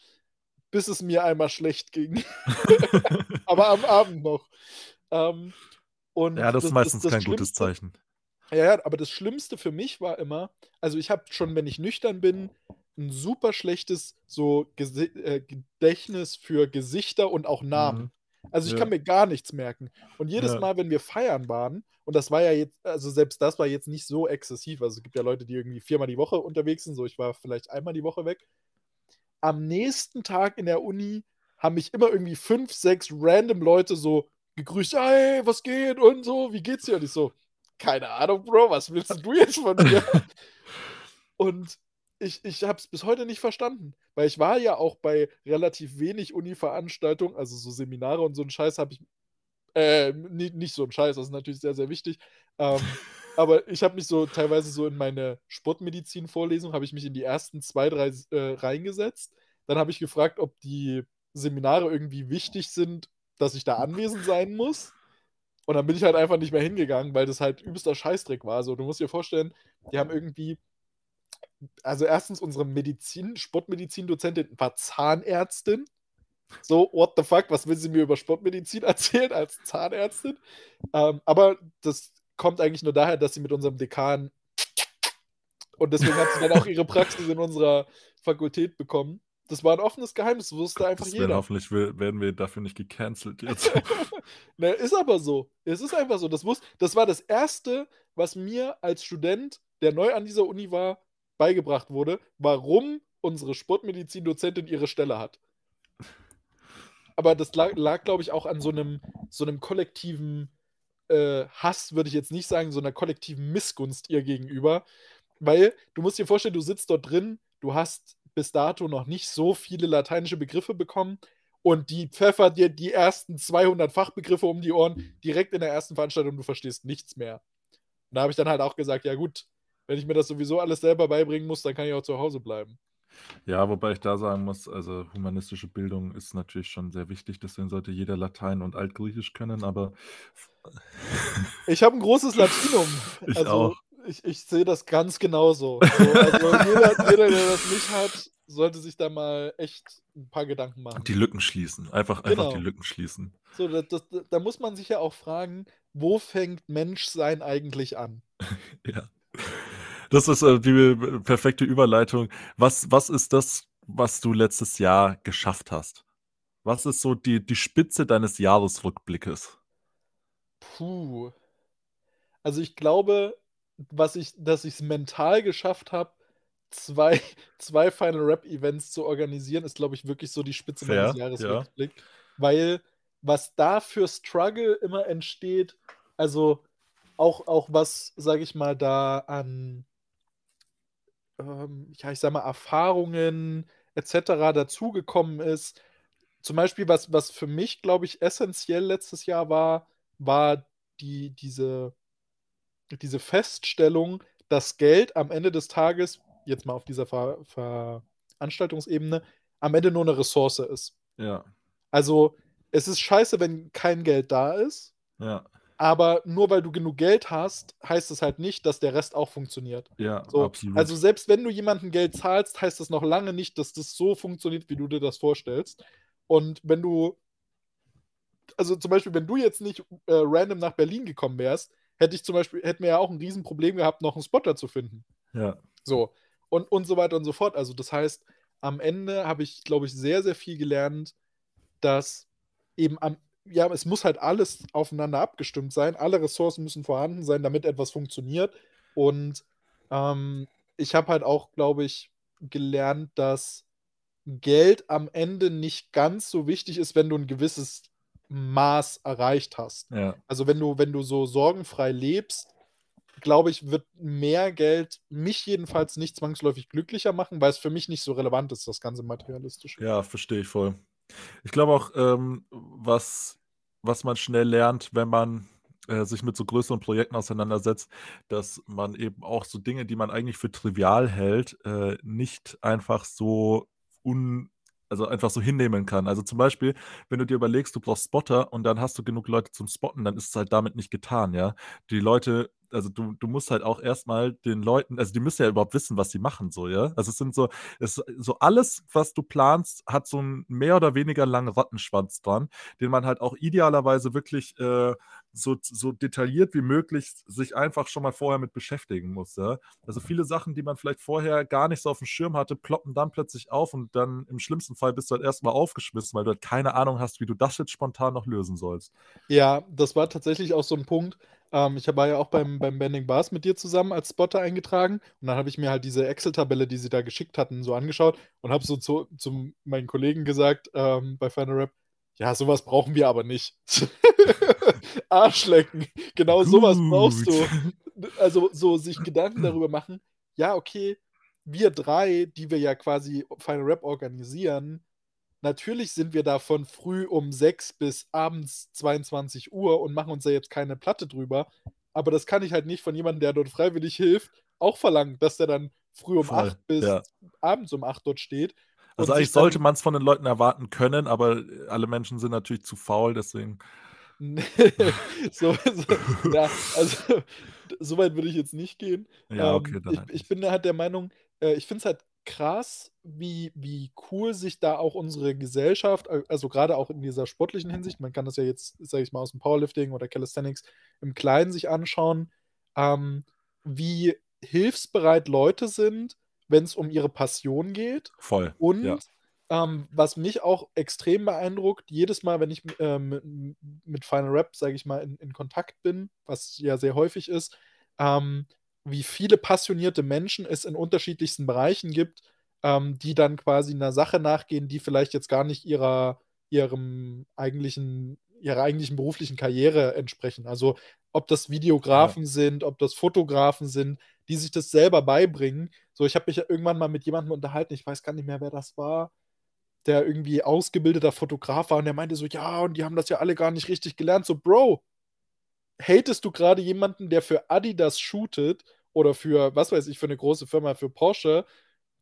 bis es mir einmal schlecht ging. (laughs) Aber am Abend noch. Ähm, und ja, das, das ist meistens das, das kein gutes Zeichen. Ja, ja, aber das Schlimmste für mich war immer, also ich habe schon, wenn ich nüchtern bin, ein super schlechtes so Gesi äh, Gedächtnis für Gesichter und auch Namen. Mhm. Also ich ja. kann mir gar nichts merken. Und jedes ja. Mal, wenn wir feiern waren, und das war ja jetzt, also selbst das war jetzt nicht so exzessiv. Also es gibt ja Leute, die irgendwie viermal die Woche unterwegs sind, so ich war vielleicht einmal die Woche weg. Am nächsten Tag in der Uni haben mich immer irgendwie fünf, sechs random Leute so gegrüßt, hey, was geht und so, wie geht's dir? Und ich so, keine Ahnung, Bro, was willst du jetzt von mir? (laughs) und ich, ich habe es bis heute nicht verstanden, weil ich war ja auch bei relativ wenig Uni-Veranstaltungen, also so Seminare und so ein Scheiß habe ich, äh, nicht, nicht so ein Scheiß, das ist natürlich sehr, sehr wichtig, ähm, (laughs) aber ich habe mich so teilweise so in meine Sportmedizin-Vorlesung, habe ich mich in die ersten zwei, drei äh, reingesetzt, dann habe ich gefragt, ob die Seminare irgendwie wichtig sind, dass ich da anwesend sein muss. Und dann bin ich halt einfach nicht mehr hingegangen, weil das halt übelster Scheißdreck war. Also, du musst dir vorstellen, die haben irgendwie also erstens unsere Medizin, Sportmedizin-Dozentin war Zahnärztin. So, what the fuck, was will sie mir über Sportmedizin (laughs) erzählen als Zahnärztin? Ähm, aber das kommt eigentlich nur daher, dass sie mit unserem Dekan (tsk) und deswegen hat sie dann auch ihre Praxis in unserer Fakultät bekommen. Das war ein offenes Geheimnis, das wusste einfach jeder. Hoffentlich werden wir dafür nicht gecancelt jetzt. (laughs) ne, ist aber so. Es ist einfach so. Das, wus das war das Erste, was mir als Student, der neu an dieser Uni war, beigebracht wurde, warum unsere Sportmedizin-Dozentin ihre Stelle hat. Aber das lag, lag glaube ich, auch an so einem, so einem kollektiven äh, Hass, würde ich jetzt nicht sagen, so einer kollektiven Missgunst ihr gegenüber. Weil du musst dir vorstellen, du sitzt dort drin, du hast bis dato noch nicht so viele lateinische Begriffe bekommen und die pfeffert dir die ersten 200 Fachbegriffe um die Ohren direkt in der ersten Veranstaltung du verstehst nichts mehr. Und da habe ich dann halt auch gesagt, ja gut, wenn ich mir das sowieso alles selber beibringen muss, dann kann ich auch zu Hause bleiben. Ja, wobei ich da sagen muss, also humanistische Bildung ist natürlich schon sehr wichtig, deswegen sollte jeder Latein und Altgriechisch können, aber (laughs) ich habe ein großes Latinum. (laughs) Ich also, auch. Ich, ich sehe das ganz genauso. So, also jeder, jeder, der das nicht hat, sollte sich da mal echt ein paar Gedanken machen. Die Lücken schließen. Einfach, genau. einfach die Lücken schließen. So, das, das, da muss man sich ja auch fragen, wo fängt Menschsein eigentlich an? (laughs) ja. Das ist äh, die perfekte Überleitung. Was, was ist das, was du letztes Jahr geschafft hast? Was ist so die, die Spitze deines Jahresrückblickes? Puh. Also ich glaube, was ich, dass ich es mental geschafft habe, zwei, (laughs) zwei Final Rap Events zu organisieren, ist, glaube ich, wirklich so die Spitze Fair, meines Jahresrückblicks. Ja. Weil was da für Struggle immer entsteht, also auch, auch was, sage ich mal, da an, ähm, ja, ich sag mal, Erfahrungen etc. dazugekommen ist. Zum Beispiel, was, was für mich, glaube ich, essentiell letztes Jahr war, war die, diese, diese Feststellung, dass Geld am Ende des Tages, jetzt mal auf dieser Ver Veranstaltungsebene, am Ende nur eine Ressource ist. Ja. Also, es ist scheiße, wenn kein Geld da ist. Ja. Aber nur weil du genug Geld hast, heißt es halt nicht, dass der Rest auch funktioniert. Ja, so, absolut. Also selbst wenn du jemandem Geld zahlst, heißt das noch lange nicht, dass das so funktioniert, wie du dir das vorstellst. Und wenn du, also zum Beispiel, wenn du jetzt nicht äh, random nach Berlin gekommen wärst, hätte ich zum Beispiel, hätten wir ja auch ein Riesenproblem gehabt, noch einen Spotter zu finden. Ja. So. Und, und so weiter und so fort. Also das heißt, am Ende habe ich, glaube ich, sehr, sehr viel gelernt, dass eben am ja, es muss halt alles aufeinander abgestimmt sein. Alle Ressourcen müssen vorhanden sein, damit etwas funktioniert. Und ähm, ich habe halt auch, glaube ich, gelernt, dass Geld am Ende nicht ganz so wichtig ist, wenn du ein gewisses Maß erreicht hast. Ja. Also wenn du, wenn du so sorgenfrei lebst, glaube ich, wird mehr Geld mich jedenfalls nicht zwangsläufig glücklicher machen, weil es für mich nicht so relevant ist, das ganze Materialistische. Ja, verstehe ich voll. Ich glaube auch, ähm, was, was man schnell lernt, wenn man äh, sich mit so größeren Projekten auseinandersetzt, dass man eben auch so Dinge, die man eigentlich für trivial hält, äh, nicht einfach so un also einfach so hinnehmen kann. Also zum Beispiel, wenn du dir überlegst, du brauchst Spotter und dann hast du genug Leute zum Spotten, dann ist es halt damit nicht getan, ja. Die Leute also du, du musst halt auch erstmal den Leuten, also die müssen ja überhaupt wissen, was sie machen, so, ja. Also es sind so, es, so alles, was du planst, hat so einen mehr oder weniger langen Rattenschwanz dran, den man halt auch idealerweise wirklich äh, so, so detailliert wie möglich sich einfach schon mal vorher mit beschäftigen muss, ja. Also viele Sachen, die man vielleicht vorher gar nicht so auf dem Schirm hatte, ploppen dann plötzlich auf und dann im schlimmsten Fall bist du halt erstmal aufgeschmissen, weil du halt keine Ahnung hast, wie du das jetzt spontan noch lösen sollst. Ja, das war tatsächlich auch so ein Punkt, ähm, ich war ja auch beim, beim Bending Bars mit dir zusammen als Spotter eingetragen und dann habe ich mir halt diese Excel-Tabelle, die sie da geschickt hatten, so angeschaut und habe so zu, zu meinen Kollegen gesagt ähm, bei Final Rap, ja, sowas brauchen wir aber nicht. (laughs) Arschlecken. Genau Gut. sowas brauchst du. Also so sich Gedanken darüber machen, ja, okay, wir drei, die wir ja quasi Final Rap organisieren, Natürlich sind wir da von früh um 6 bis abends 22 Uhr und machen uns da jetzt keine Platte drüber. Aber das kann ich halt nicht von jemandem, der dort freiwillig hilft, auch verlangen, dass der dann früh um Voll, 8 bis ja. abends um 8 dort steht. Also eigentlich sollte man es von den Leuten erwarten können, aber alle Menschen sind natürlich zu faul, deswegen. (laughs) so, so, ja, also so weit würde ich jetzt nicht gehen. Ja, okay, ähm, ich, halt ich bin halt der Meinung, äh, ich finde es halt krass, wie, wie cool sich da auch unsere Gesellschaft, also gerade auch in dieser sportlichen Hinsicht, man kann das ja jetzt, sage ich mal, aus dem Powerlifting oder Calisthenics im Kleinen sich anschauen, ähm, wie hilfsbereit Leute sind, wenn es um ihre Passion geht. Voll. Und ja. ähm, was mich auch extrem beeindruckt, jedes Mal, wenn ich äh, mit, mit Final Rap, sage ich mal, in, in Kontakt bin, was ja sehr häufig ist, ähm, wie viele passionierte Menschen es in unterschiedlichsten Bereichen gibt, ähm, die dann quasi einer Sache nachgehen, die vielleicht jetzt gar nicht ihrer, ihrem eigentlichen, ihrer eigentlichen beruflichen Karriere entsprechen. Also ob das Videografen ja. sind, ob das Fotografen sind, die sich das selber beibringen. So, ich habe mich ja irgendwann mal mit jemandem unterhalten, ich weiß gar nicht mehr, wer das war, der irgendwie ausgebildeter Fotograf war und der meinte so, ja, und die haben das ja alle gar nicht richtig gelernt. So, Bro, hatest du gerade jemanden, der für Adidas shootet oder für, was weiß ich, für eine große Firma, für Porsche,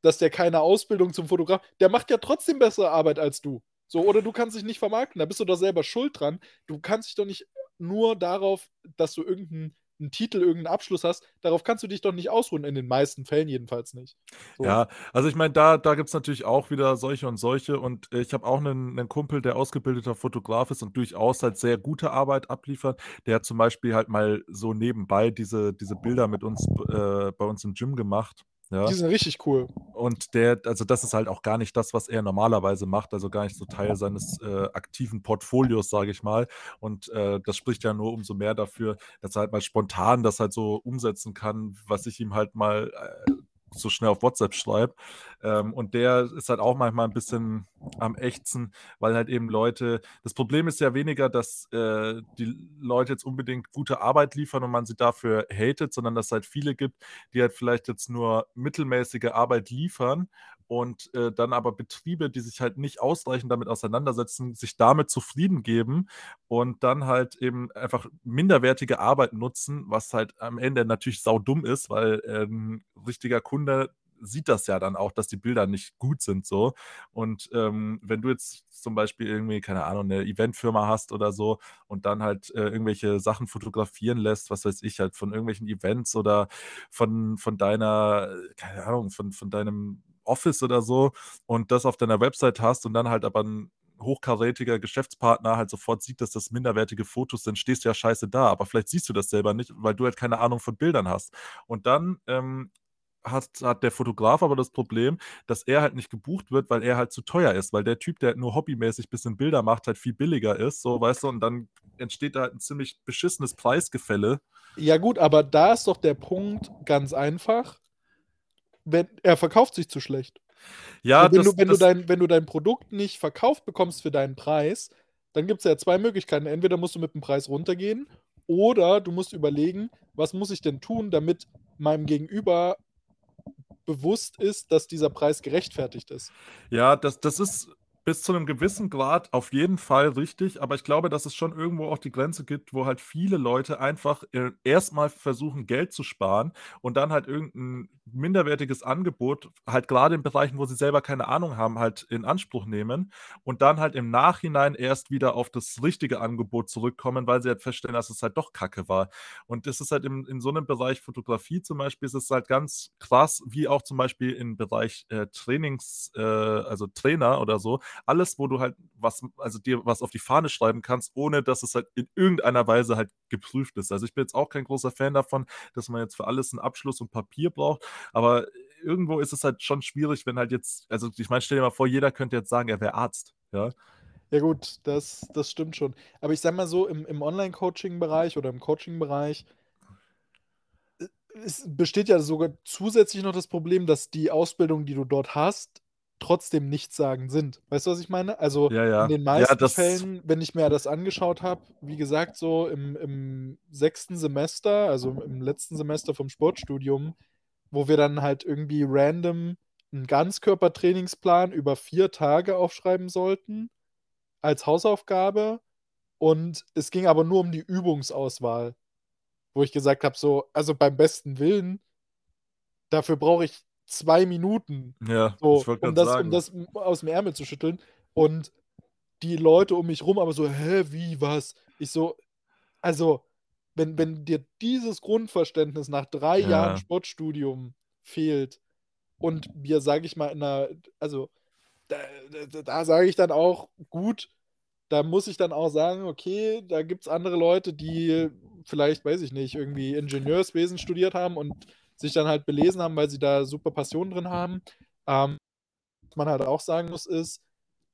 dass der keine Ausbildung zum Fotograf, der macht ja trotzdem bessere Arbeit als du. So, oder du kannst dich nicht vermarkten, da bist du doch selber schuld dran. Du kannst dich doch nicht nur darauf, dass du irgendeinen einen Titel, irgendeinen Abschluss hast, darauf kannst du dich doch nicht ausruhen, in den meisten Fällen jedenfalls nicht. So. Ja, also ich meine, da, da gibt es natürlich auch wieder solche und solche und ich habe auch einen, einen Kumpel, der ausgebildeter Fotograf ist und durchaus halt sehr gute Arbeit abliefert. Der hat zum Beispiel halt mal so nebenbei diese, diese Bilder mit uns äh, bei uns im Gym gemacht. Ja. Die sind richtig cool. Und der, also das ist halt auch gar nicht das, was er normalerweise macht, also gar nicht so Teil seines äh, aktiven Portfolios, sage ich mal. Und äh, das spricht ja nur umso mehr dafür, dass er halt mal spontan das halt so umsetzen kann, was ich ihm halt mal äh, so schnell auf WhatsApp schreibe. Ähm, und der ist halt auch manchmal ein bisschen am Ächzen, weil halt eben Leute, das Problem ist ja weniger, dass äh, die Leute jetzt unbedingt gute Arbeit liefern und man sie dafür hatet, sondern dass es halt viele gibt, die halt vielleicht jetzt nur mittelmäßige Arbeit liefern und äh, dann aber Betriebe, die sich halt nicht ausreichend damit auseinandersetzen, sich damit zufrieden geben und dann halt eben einfach minderwertige Arbeit nutzen, was halt am Ende natürlich saudumm ist, weil ein ähm, richtiger Kunde sieht das ja dann auch, dass die Bilder nicht gut sind so. Und ähm, wenn du jetzt zum Beispiel irgendwie, keine Ahnung, eine Eventfirma hast oder so und dann halt äh, irgendwelche Sachen fotografieren lässt, was weiß ich, halt von irgendwelchen Events oder von, von deiner, keine Ahnung, von, von deinem Office oder so und das auf deiner Website hast und dann halt aber ein hochkarätiger Geschäftspartner halt sofort sieht, dass das minderwertige Fotos sind, stehst du ja scheiße da. Aber vielleicht siehst du das selber nicht, weil du halt keine Ahnung von Bildern hast. Und dann ähm, hat, hat der Fotograf aber das Problem, dass er halt nicht gebucht wird, weil er halt zu teuer ist, weil der Typ, der nur hobbymäßig ein bisschen Bilder macht, halt viel billiger ist, so weißt du, und dann entsteht da halt ein ziemlich beschissenes Preisgefälle. Ja, gut, aber da ist doch der Punkt ganz einfach wenn, er verkauft sich zu schlecht. Ja, wenn, das, du, wenn, das, du dein, wenn du dein Produkt nicht verkauft bekommst für deinen Preis, dann gibt es ja zwei Möglichkeiten. Entweder musst du mit dem Preis runtergehen oder du musst überlegen, was muss ich denn tun, damit meinem Gegenüber bewusst ist, dass dieser Preis gerechtfertigt ist. Ja, das, das ist bis zu einem gewissen Grad auf jeden Fall richtig, aber ich glaube, dass es schon irgendwo auch die Grenze gibt, wo halt viele Leute einfach äh, erstmal versuchen, Geld zu sparen und dann halt irgendein minderwertiges Angebot, halt gerade in Bereichen, wo sie selber keine Ahnung haben, halt in Anspruch nehmen und dann halt im Nachhinein erst wieder auf das richtige Angebot zurückkommen, weil sie halt feststellen, dass es halt doch Kacke war. Und das ist halt in, in so einem Bereich Fotografie zum Beispiel, ist es halt ganz krass, wie auch zum Beispiel im Bereich äh, Trainings, äh, also Trainer oder so, alles, wo du halt was, also dir was auf die Fahne schreiben kannst, ohne dass es halt in irgendeiner Weise halt geprüft ist. Also ich bin jetzt auch kein großer Fan davon, dass man jetzt für alles einen Abschluss und Papier braucht, aber irgendwo ist es halt schon schwierig, wenn halt jetzt, also ich meine, stell dir mal vor, jeder könnte jetzt sagen, er wäre Arzt, ja. Ja gut, das, das stimmt schon. Aber ich sag mal so, im, im Online-Coaching-Bereich oder im Coaching-Bereich, äh, es besteht ja sogar zusätzlich noch das Problem, dass die Ausbildung, die du dort hast, trotzdem nichtssagend sind. Weißt du, was ich meine? Also Ja, ja. in den Ja, meisten das Fällen, wenn ich mir das angeschaut habe, wie gesagt, so im, im sechsten Semester, also im letzten Semester vom Sportstudium, wo wir dann halt irgendwie random einen Ganzkörpertrainingsplan über vier Tage aufschreiben sollten als Hausaufgabe. Und es ging aber nur um die Übungsauswahl, wo ich gesagt habe, so, also beim besten Willen, dafür brauche ich zwei Minuten, Ja, so, um das, um sagen. das aus dem Ärmel zu schütteln. Und die Leute um mich rum aber so, hä, wie, was? Ich so, also, wenn, wenn dir dieses Grundverständnis nach drei Jahren Ja. Sportstudium fehlt und wir, sage ich mal, in einer, also, da, da, da sage ich dann auch, gut, da muss ich dann auch sagen, okay, da gibt es andere Leute, die vielleicht, weiß ich nicht, irgendwie Ingenieurswesen studiert haben und sich dann halt belesen haben, weil sie da super Passion drin haben. Ähm, was man halt auch sagen muss, ist,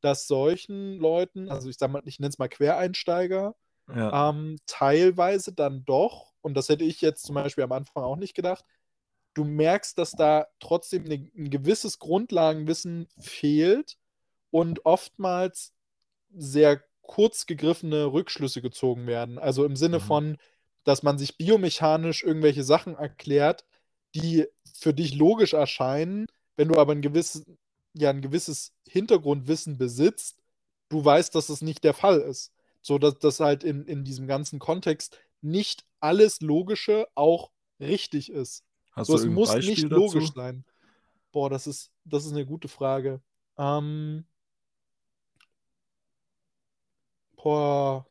dass solchen Leuten, also ich sag mal, ich nenne es mal Quereinsteiger, Ja. ähm, teilweise dann doch, und das hätte ich jetzt zum Beispiel am Anfang auch nicht gedacht, du merkst, dass da trotzdem ne, ein gewisses Grundlagenwissen fehlt und oftmals sehr kurz gegriffene Rückschlüsse gezogen werden. Also im Sinne Mhm. von, dass man sich biomechanisch irgendwelche Sachen erklärt, die für dich logisch erscheinen, wenn du aber ein gewisses, ja, ein gewisses Hintergrundwissen besitzt, du weißt, dass es nicht der Fall ist. So dass das halt in, in diesem ganzen Kontext nicht alles Logische auch richtig ist. Hast So, es muss Beispiel nicht logisch dazu? sein. Boah, das ist, das ist eine gute Frage. Ähm, boah,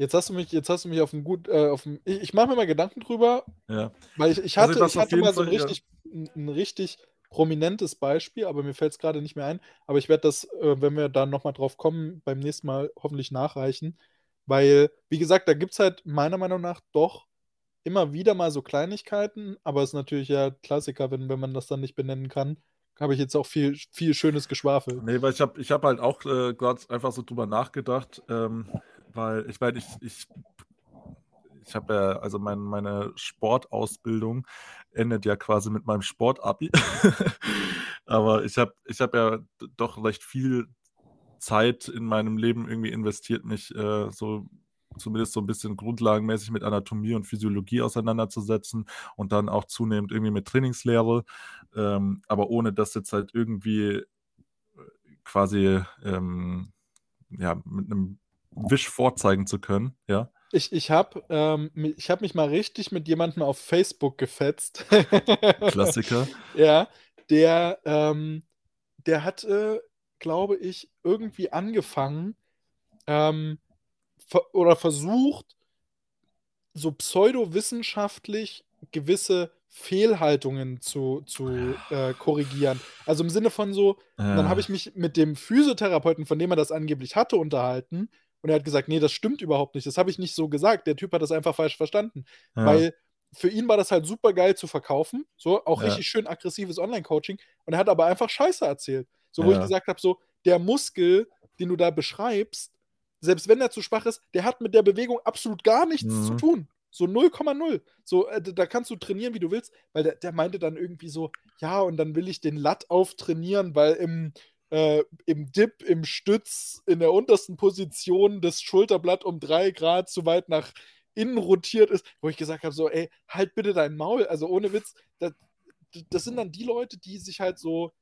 jetzt hast du mich, jetzt hast du mich auf ein gut, äh, auf ein, ich, ich mache mir mal Gedanken drüber, Ja. weil ich, ich Also hatte, was ich hatte mal so ein Fall, ja. richtig, ein, richtig prominentes Beispiel, aber mir fällt es gerade nicht mehr ein. Aber ich werde das, äh, wenn wir da nochmal drauf kommen, beim nächsten Mal hoffentlich nachreichen. Weil, wie gesagt, da gibt es halt meiner Meinung nach doch immer wieder mal so Kleinigkeiten, aber es ist natürlich ja Klassiker, wenn, wenn man das dann nicht benennen kann. Habe ich jetzt auch viel, viel Schönes geschwafelt. Nee, weil ich habe ich hab halt auch äh, gerade einfach so drüber nachgedacht, ähm, weil ich meine, ich, ich, ich habe ja, also mein, meine Sportausbildung endet ja quasi mit meinem Sportabi. (laughs) Aber ich habe ich hab ja doch recht viel Zeit in meinem Leben irgendwie investiert, mich äh, so zumindest so ein bisschen grundlagenmäßig mit Anatomie und Physiologie auseinanderzusetzen und dann auch zunehmend irgendwie mit Trainingslehre, ähm, aber ohne das jetzt halt irgendwie äh, quasi ähm, ja, mit einem Wisch vorzeigen zu können, ja. Ich, ich habe ähm, ich hab mich mal richtig mit jemandem auf Facebook gefetzt. Klassiker. (laughs) Ja, der, ähm, der hatte, glaube ich, irgendwie angefangen ähm, ver oder versucht, so pseudowissenschaftlich gewisse Fehlhaltungen zu, zu äh, korrigieren. Also im Sinne von so, und dann habe Ja, ich mich mit dem Physiotherapeuten, von dem er das angeblich hatte, unterhalten. Und er hat gesagt, nee, das stimmt überhaupt nicht. Das habe ich nicht so gesagt. Der Typ hat das einfach falsch verstanden. ja, Weil für ihn war das halt super geil zu verkaufen. So, auch ja, richtig schön aggressives Online-Coaching. Und er hat aber einfach Scheiße erzählt. So, wo ich ja, gesagt habe, so, der Muskel, den du da beschreibst, selbst wenn er zu schwach ist, der hat mit der Bewegung absolut gar nichts zu mhm, tun. So 0,0. So, äh, da kannst du trainieren, wie du willst, weil der, der meinte dann irgendwie so, ja, und dann will ich den Lat auftrainieren, weil im, äh, im Dip, im Stütz, in der untersten Position das Schulterblatt um drei Grad zu weit nach innen rotiert ist, wo ich gesagt habe, so, ey, halt bitte dein Maul. Also ohne Witz, das, das sind dann die Leute, die sich halt so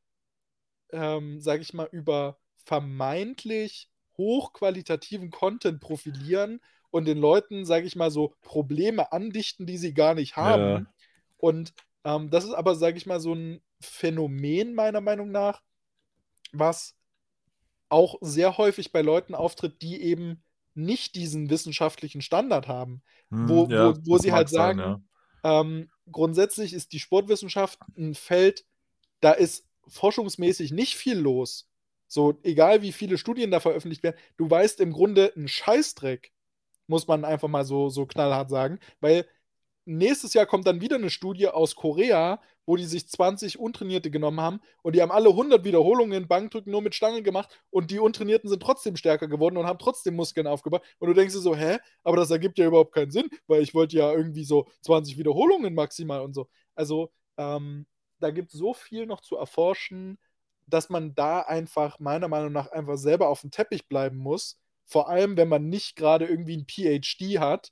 ähm, sage ich mal, über vermeintlich hochqualitativen Content profilieren und den Leuten, sage ich mal, so Probleme andichten, die sie gar nicht haben. Ja. Und ähm, das ist aber, sage ich mal, so ein Phänomen meiner Meinung nach, was auch sehr häufig bei Leuten auftritt, die eben nicht diesen wissenschaftlichen Standard haben, Hm, wo, ja, wo, wo sie halt sein, sagen, ähm, grundsätzlich ist die Sportwissenschaft ein Feld, da ist forschungsmäßig nicht viel los. So, egal wie viele Studien da veröffentlicht werden, du weißt im Grunde einen Scheißdreck, muss man einfach mal so, so knallhart sagen, weil nächstes Jahr kommt dann wieder eine Studie aus Korea, wo die sich 20 Untrainierte genommen haben und die haben alle 100 Wiederholungen in Bankdrücken nur mit Stangen gemacht und die Untrainierten sind trotzdem stärker geworden und haben trotzdem Muskeln aufgebaut. Und du denkst dir so, hä? Aber das ergibt ja überhaupt keinen Sinn, weil ich wollte ja irgendwie so 20 Wiederholungen maximal und so. Also, ähm, da gibt es so viel noch zu erforschen, dass man da einfach meiner Meinung nach einfach selber auf dem Teppich bleiben muss. Vor allem, wenn man nicht gerade irgendwie ein PhD hat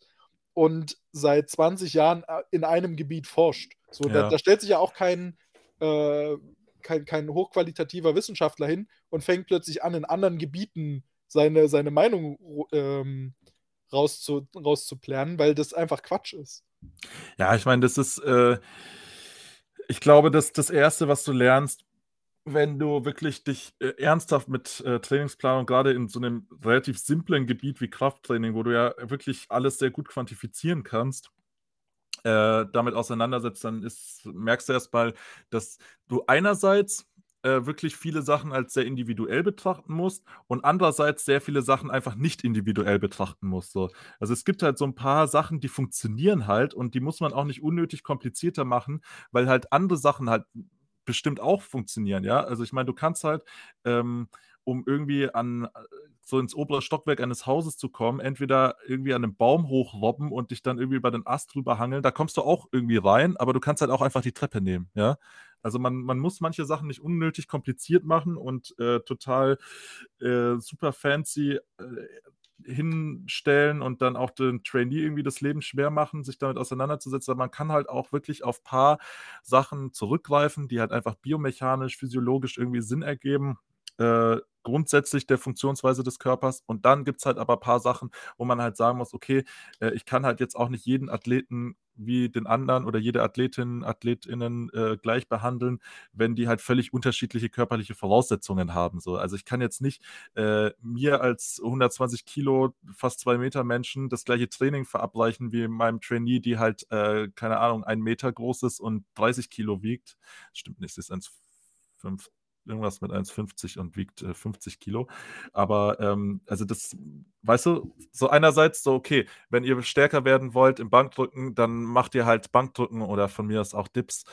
und seit 20 Jahren äh, in einem Gebiet forscht. So, da, Ja. da stellt sich ja auch kein, äh, kein, kein hochqualitativer Wissenschaftler hin und fängt plötzlich an, in anderen Gebieten seine, seine Meinung ähm, rauszu, rauszuplären, weil das einfach Quatsch ist. Ja, ich meine, das ist, äh, ich glaube, dass das Erste, was du lernst, wenn du wirklich dich äh, ernsthaft mit äh, Trainingsplanung, gerade in so einem relativ simplen Gebiet wie Krafttraining, wo du ja wirklich alles sehr gut quantifizieren kannst, äh, damit auseinandersetzt, dann ist, merkst du erstmal, dass du einerseits äh, wirklich viele Sachen als sehr individuell betrachten musst und andererseits sehr viele Sachen einfach nicht individuell betrachten musst. So. Also es gibt halt so ein paar Sachen, die funktionieren halt und die muss man auch nicht unnötig komplizierter machen, weil halt andere Sachen halt bestimmt auch funktionieren, ja. Also ich meine, du kannst halt, ähm, um irgendwie an äh, so ins obere Stockwerk eines Hauses zu kommen, entweder irgendwie an einem Baum hochrobben und dich dann irgendwie über den Ast drüber hangeln. Da kommst du auch irgendwie rein, aber du kannst halt auch einfach die Treppe nehmen, ja. Also man, man muss manche Sachen nicht unnötig kompliziert machen und äh, total äh, super fancy äh, hinstellen und dann auch den Trainee irgendwie das Leben schwer machen, sich damit auseinanderzusetzen. Aber man kann halt auch wirklich auf paar Sachen zurückgreifen, die halt einfach biomechanisch, physiologisch irgendwie Sinn ergeben. Äh, grundsätzlich der Funktionsweise des Körpers. Und dann gibt es halt aber ein paar Sachen, wo man halt sagen muss, okay, äh, ich kann halt jetzt auch nicht jeden Athleten wie den anderen oder jede Athletin, AthletInnen äh, gleich behandeln, wenn die halt völlig unterschiedliche körperliche Voraussetzungen haben. So. Also ich kann jetzt nicht äh, mir als 120 Kilo, fast zwei Meter Menschen das gleiche Training verabreichen wie meinem Trainee, die halt, äh, keine Ahnung, ein Meter groß ist und 30 Kilo wiegt. Stimmt nicht, ist 1,5 irgendwas mit 1,50 und wiegt äh, 50 Kilo. Aber ähm, also das, weißt du, so einerseits so, okay, wenn ihr stärker werden wollt im Bankdrücken, dann macht ihr halt Bankdrücken oder von mir aus auch Dips.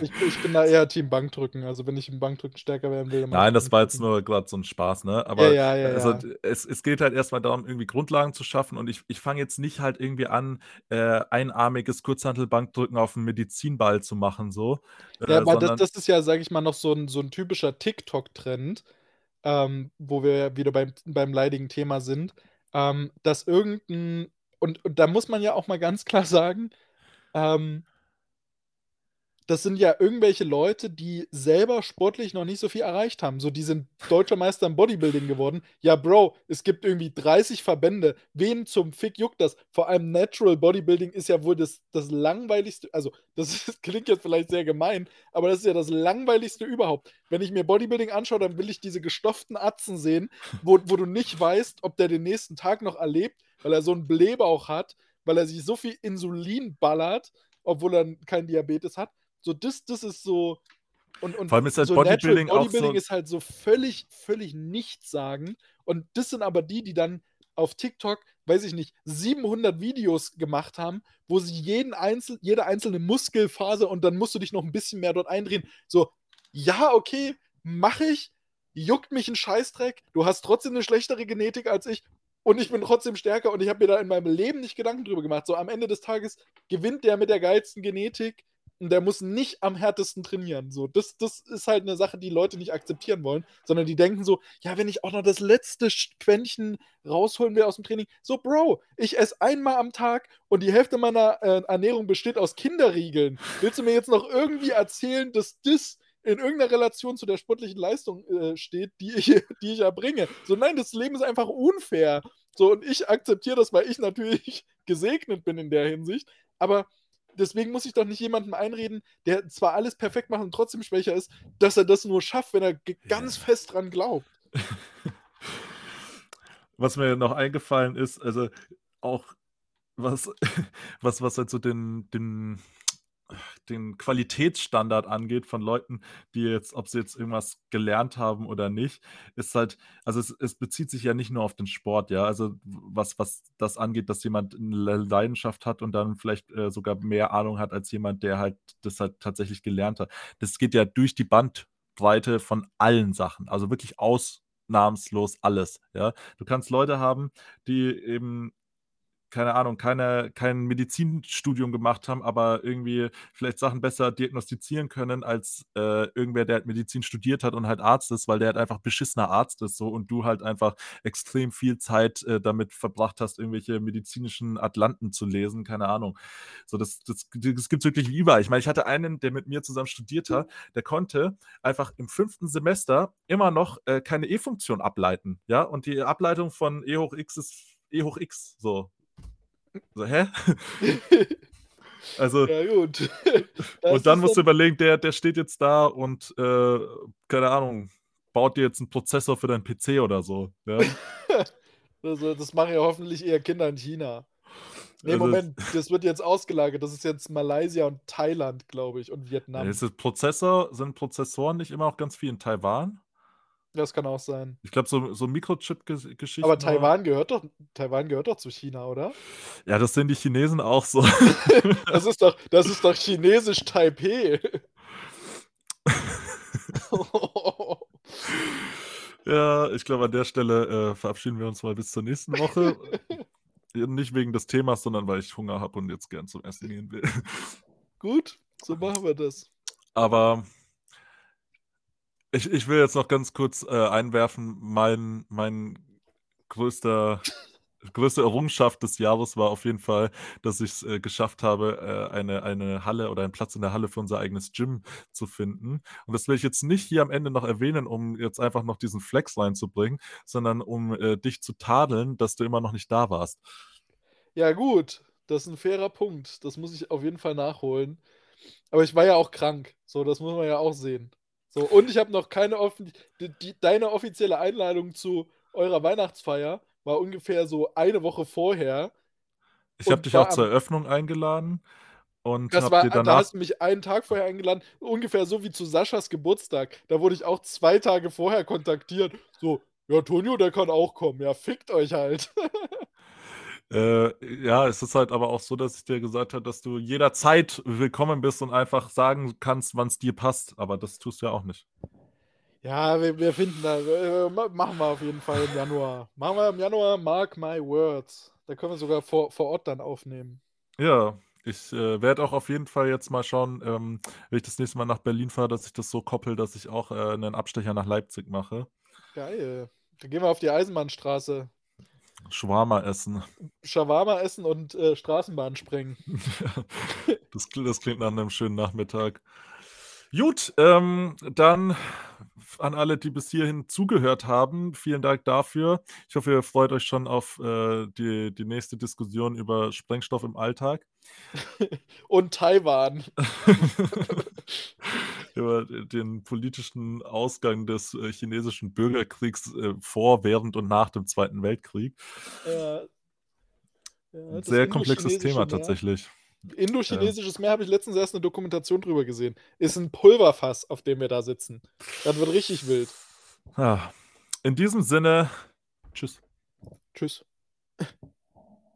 Ich, ich bin da eher Team Bankdrücken. Also wenn ich im Bankdrücken stärker werden will, Nein, das war jetzt nur gerade so ein Spaß, ne? Aber ja, ja, also ja. es, es geht halt erstmal darum, irgendwie Grundlagen zu schaffen und ich, ich fange jetzt nicht halt irgendwie an, äh, einarmiges Kurzhantelbankdrücken auf dem Medizinball zu machen, so. Ja, Äh, aber das, das ist ja, sage ich mal, noch so ein, so ein typischer TikTok-Trend, ähm, wo wir ja wieder beim, beim leidigen Thema sind, ähm, dass irgendein, und, und da muss man ja auch mal ganz klar sagen, ähm, das sind ja irgendwelche Leute, die selber sportlich noch nicht so viel erreicht haben. So, die sind deutscher Meister im Bodybuilding geworden. Ja, Bro, es gibt irgendwie 30 Verbände. Wen zum Fick juckt das? Vor allem Natural Bodybuilding ist ja wohl das, das langweiligste, also das (laughs) ist, klingt jetzt vielleicht sehr gemein, aber das ist ja das langweiligste überhaupt. Wenn ich mir Bodybuilding anschaue, dann will ich diese gestopften Atzen sehen, wo, wo du nicht weißt, ob der den nächsten Tag noch erlebt, weil er so einen Blähbauch hat, weil er sich so viel Insulin ballert, obwohl er keinen Diabetes hat. So, das, das ist so. Und, und Vor allem ist halt so Bodybuilding Natural auch Bodybuilding so- ist halt so völlig, völlig nichts sagen. Und das sind aber die, die dann auf TikTok, weiß ich nicht, 700 Videos gemacht haben, wo sie jeden einzel jede einzelne Muskelphase und dann musst du dich noch ein bisschen mehr dort eindrehen. So, ja, okay, mache ich, juckt mich ein Scheißdreck, du hast trotzdem eine schlechtere Genetik als ich und ich bin trotzdem stärker und ich habe mir da in meinem Leben nicht Gedanken drüber gemacht. So, am Ende des Tages gewinnt der mit der geilsten Genetik der muss nicht am härtesten trainieren. So, das, das ist halt eine Sache, die Leute nicht akzeptieren wollen, sondern die denken so, ja, wenn ich auch noch das letzte Quäntchen rausholen will aus dem Training, so, Bro, ich esse einmal am Tag und die Hälfte meiner äh, Ernährung besteht aus Kinderriegeln. Willst du mir jetzt noch irgendwie erzählen, dass das in irgendeiner Relation zu der sportlichen Leistung äh, steht, die ich, (laughs) die ich erbringe. So, nein, das Leben ist einfach unfair. So, und ich akzeptiere das, weil ich natürlich (laughs) gesegnet bin in der Hinsicht. Aber deswegen muss ich doch nicht jemandem einreden, der zwar alles perfekt macht und trotzdem schwächer ist, dass er das nur schafft, wenn er ganz fest dran glaubt. (laughs) Was mir noch eingefallen ist, also auch was, (laughs) was, was halt so den, den, den Qualitätsstandard angeht von Leuten, die jetzt, ob sie jetzt irgendwas gelernt haben oder nicht, ist halt, also es, es bezieht sich ja nicht nur auf den Sport, ja, also was, was das angeht, dass jemand eine Leidenschaft hat und dann vielleicht äh, sogar mehr Ahnung hat als jemand, der halt das halt tatsächlich gelernt hat. Das geht ja durch die Bandbreite von allen Sachen, also wirklich ausnahmslos alles, ja. Du kannst Leute haben, die eben keine Ahnung, keine, kein Medizinstudium gemacht haben, aber irgendwie vielleicht Sachen besser diagnostizieren können als äh, irgendwer, der halt Medizin studiert hat und halt Arzt ist, weil der halt einfach beschissener Arzt ist so und du halt einfach extrem viel Zeit äh, damit verbracht hast, irgendwelche medizinischen Atlanten zu lesen, keine Ahnung. So, das, das, das gibt es wirklich überall. Ich meine, ich hatte einen, der mit mir zusammen studiert hat, der konnte einfach im fünften Semester immer noch äh, keine E-Funktion ableiten, ja, und die Ableitung von E hoch x ist E hoch x, so. So, hä? (laughs) also. Ja, gut. (laughs) und dann musst du überlegen, der, der steht jetzt da und, äh, keine Ahnung, baut dir jetzt einen Prozessor für deinen PC oder so. Ja? (laughs) also, das machen ja hoffentlich eher Kinder in China. Nee, also, Moment, das wird jetzt ausgelagert. Das ist jetzt Malaysia und Thailand, glaube ich, und Vietnam. Ist Prozessor, sind Prozessoren nicht immer auch ganz viel in Taiwan? Das kann auch sein. Ich glaube, so, so Mikrochip-Geschichten. Aber Taiwan gehört doch, Taiwan gehört doch zu China, oder? Ja, das sehen die Chinesen auch so. (laughs) das, ist doch, das ist doch chinesisch Taipei. (laughs) ja, ich glaube, an der Stelle äh, verabschieden wir uns mal bis zur nächsten Woche. (laughs) Nicht wegen des Themas, sondern weil ich Hunger habe und jetzt gern zum Essen gehen will. Gut, so machen wir das. Aber ich, ich will jetzt noch ganz kurz äh, einwerfen, mein, mein größter, größte Errungenschaft des Jahres war auf jeden Fall, dass ich es äh, geschafft habe, äh, eine, eine Halle oder einen Platz in der Halle für unser eigenes Gym zu finden. Und das will ich jetzt nicht hier am Ende noch erwähnen, um jetzt einfach noch diesen Flex reinzubringen, sondern um äh, dich zu tadeln, dass du immer noch nicht da warst. Ja, gut, das ist ein fairer Punkt. Das muss ich auf jeden Fall nachholen. Aber ich war ja auch krank. So, das muss man ja auch sehen. So, und ich habe noch keine offen die, die, deine offizielle Einladung zu eurer Weihnachtsfeier war ungefähr so eine Woche vorher. Ich habe dich auch zur Eröffnung eingeladen. Und das war, danach... da hast du mich einen Tag vorher eingeladen, ungefähr so wie zu Saschas Geburtstag. Da wurde ich auch zwei Tage vorher kontaktiert. So, ja, Tonio, der kann auch kommen. Ja, fickt euch halt. (laughs) Äh, ja, es ist halt aber auch so, dass ich dir gesagt habe, dass du jederzeit willkommen bist und einfach sagen kannst, wann es dir passt. Aber das tust du ja auch nicht. Ja, wir, wir finden da, äh, machen wir auf jeden Fall im Januar. Machen wir im Januar, mark my words. Da können wir sogar vor, vor Ort dann aufnehmen. Ja, ich äh, werde auch auf jeden Fall jetzt mal schauen, ähm, wenn ich das nächste Mal nach Berlin fahre, dass ich das so koppel, dass ich auch äh, einen Abstecher nach Leipzig mache. Geil. Dann gehen wir auf die Eisenbahnstraße. Shawarma essen. Shawarma essen und äh, Straßenbahn sprengen. (laughs) (laughs) das, das, klingt nach einem schönen Nachmittag. Gut, ähm, dann an alle, die bis hierhin zugehört haben, vielen Dank dafür. Ich hoffe, ihr freut euch schon auf äh, die, die nächste Diskussion über Sprengstoff im Alltag. (laughs) Und Taiwan. (laughs) über den politischen Ausgang des äh, chinesischen Bürgerkriegs äh, vor, während und nach dem Zweiten Weltkrieg. Ja. Ja, Sehr komplexes Thema Meer. tatsächlich. Indochinesisches Meer habe ich letztens erst eine Dokumentation drüber gesehen. Ist ein Pulverfass, auf dem wir da sitzen. Das wird richtig wild. Ja. In diesem Sinne, tschüss. Tschüss.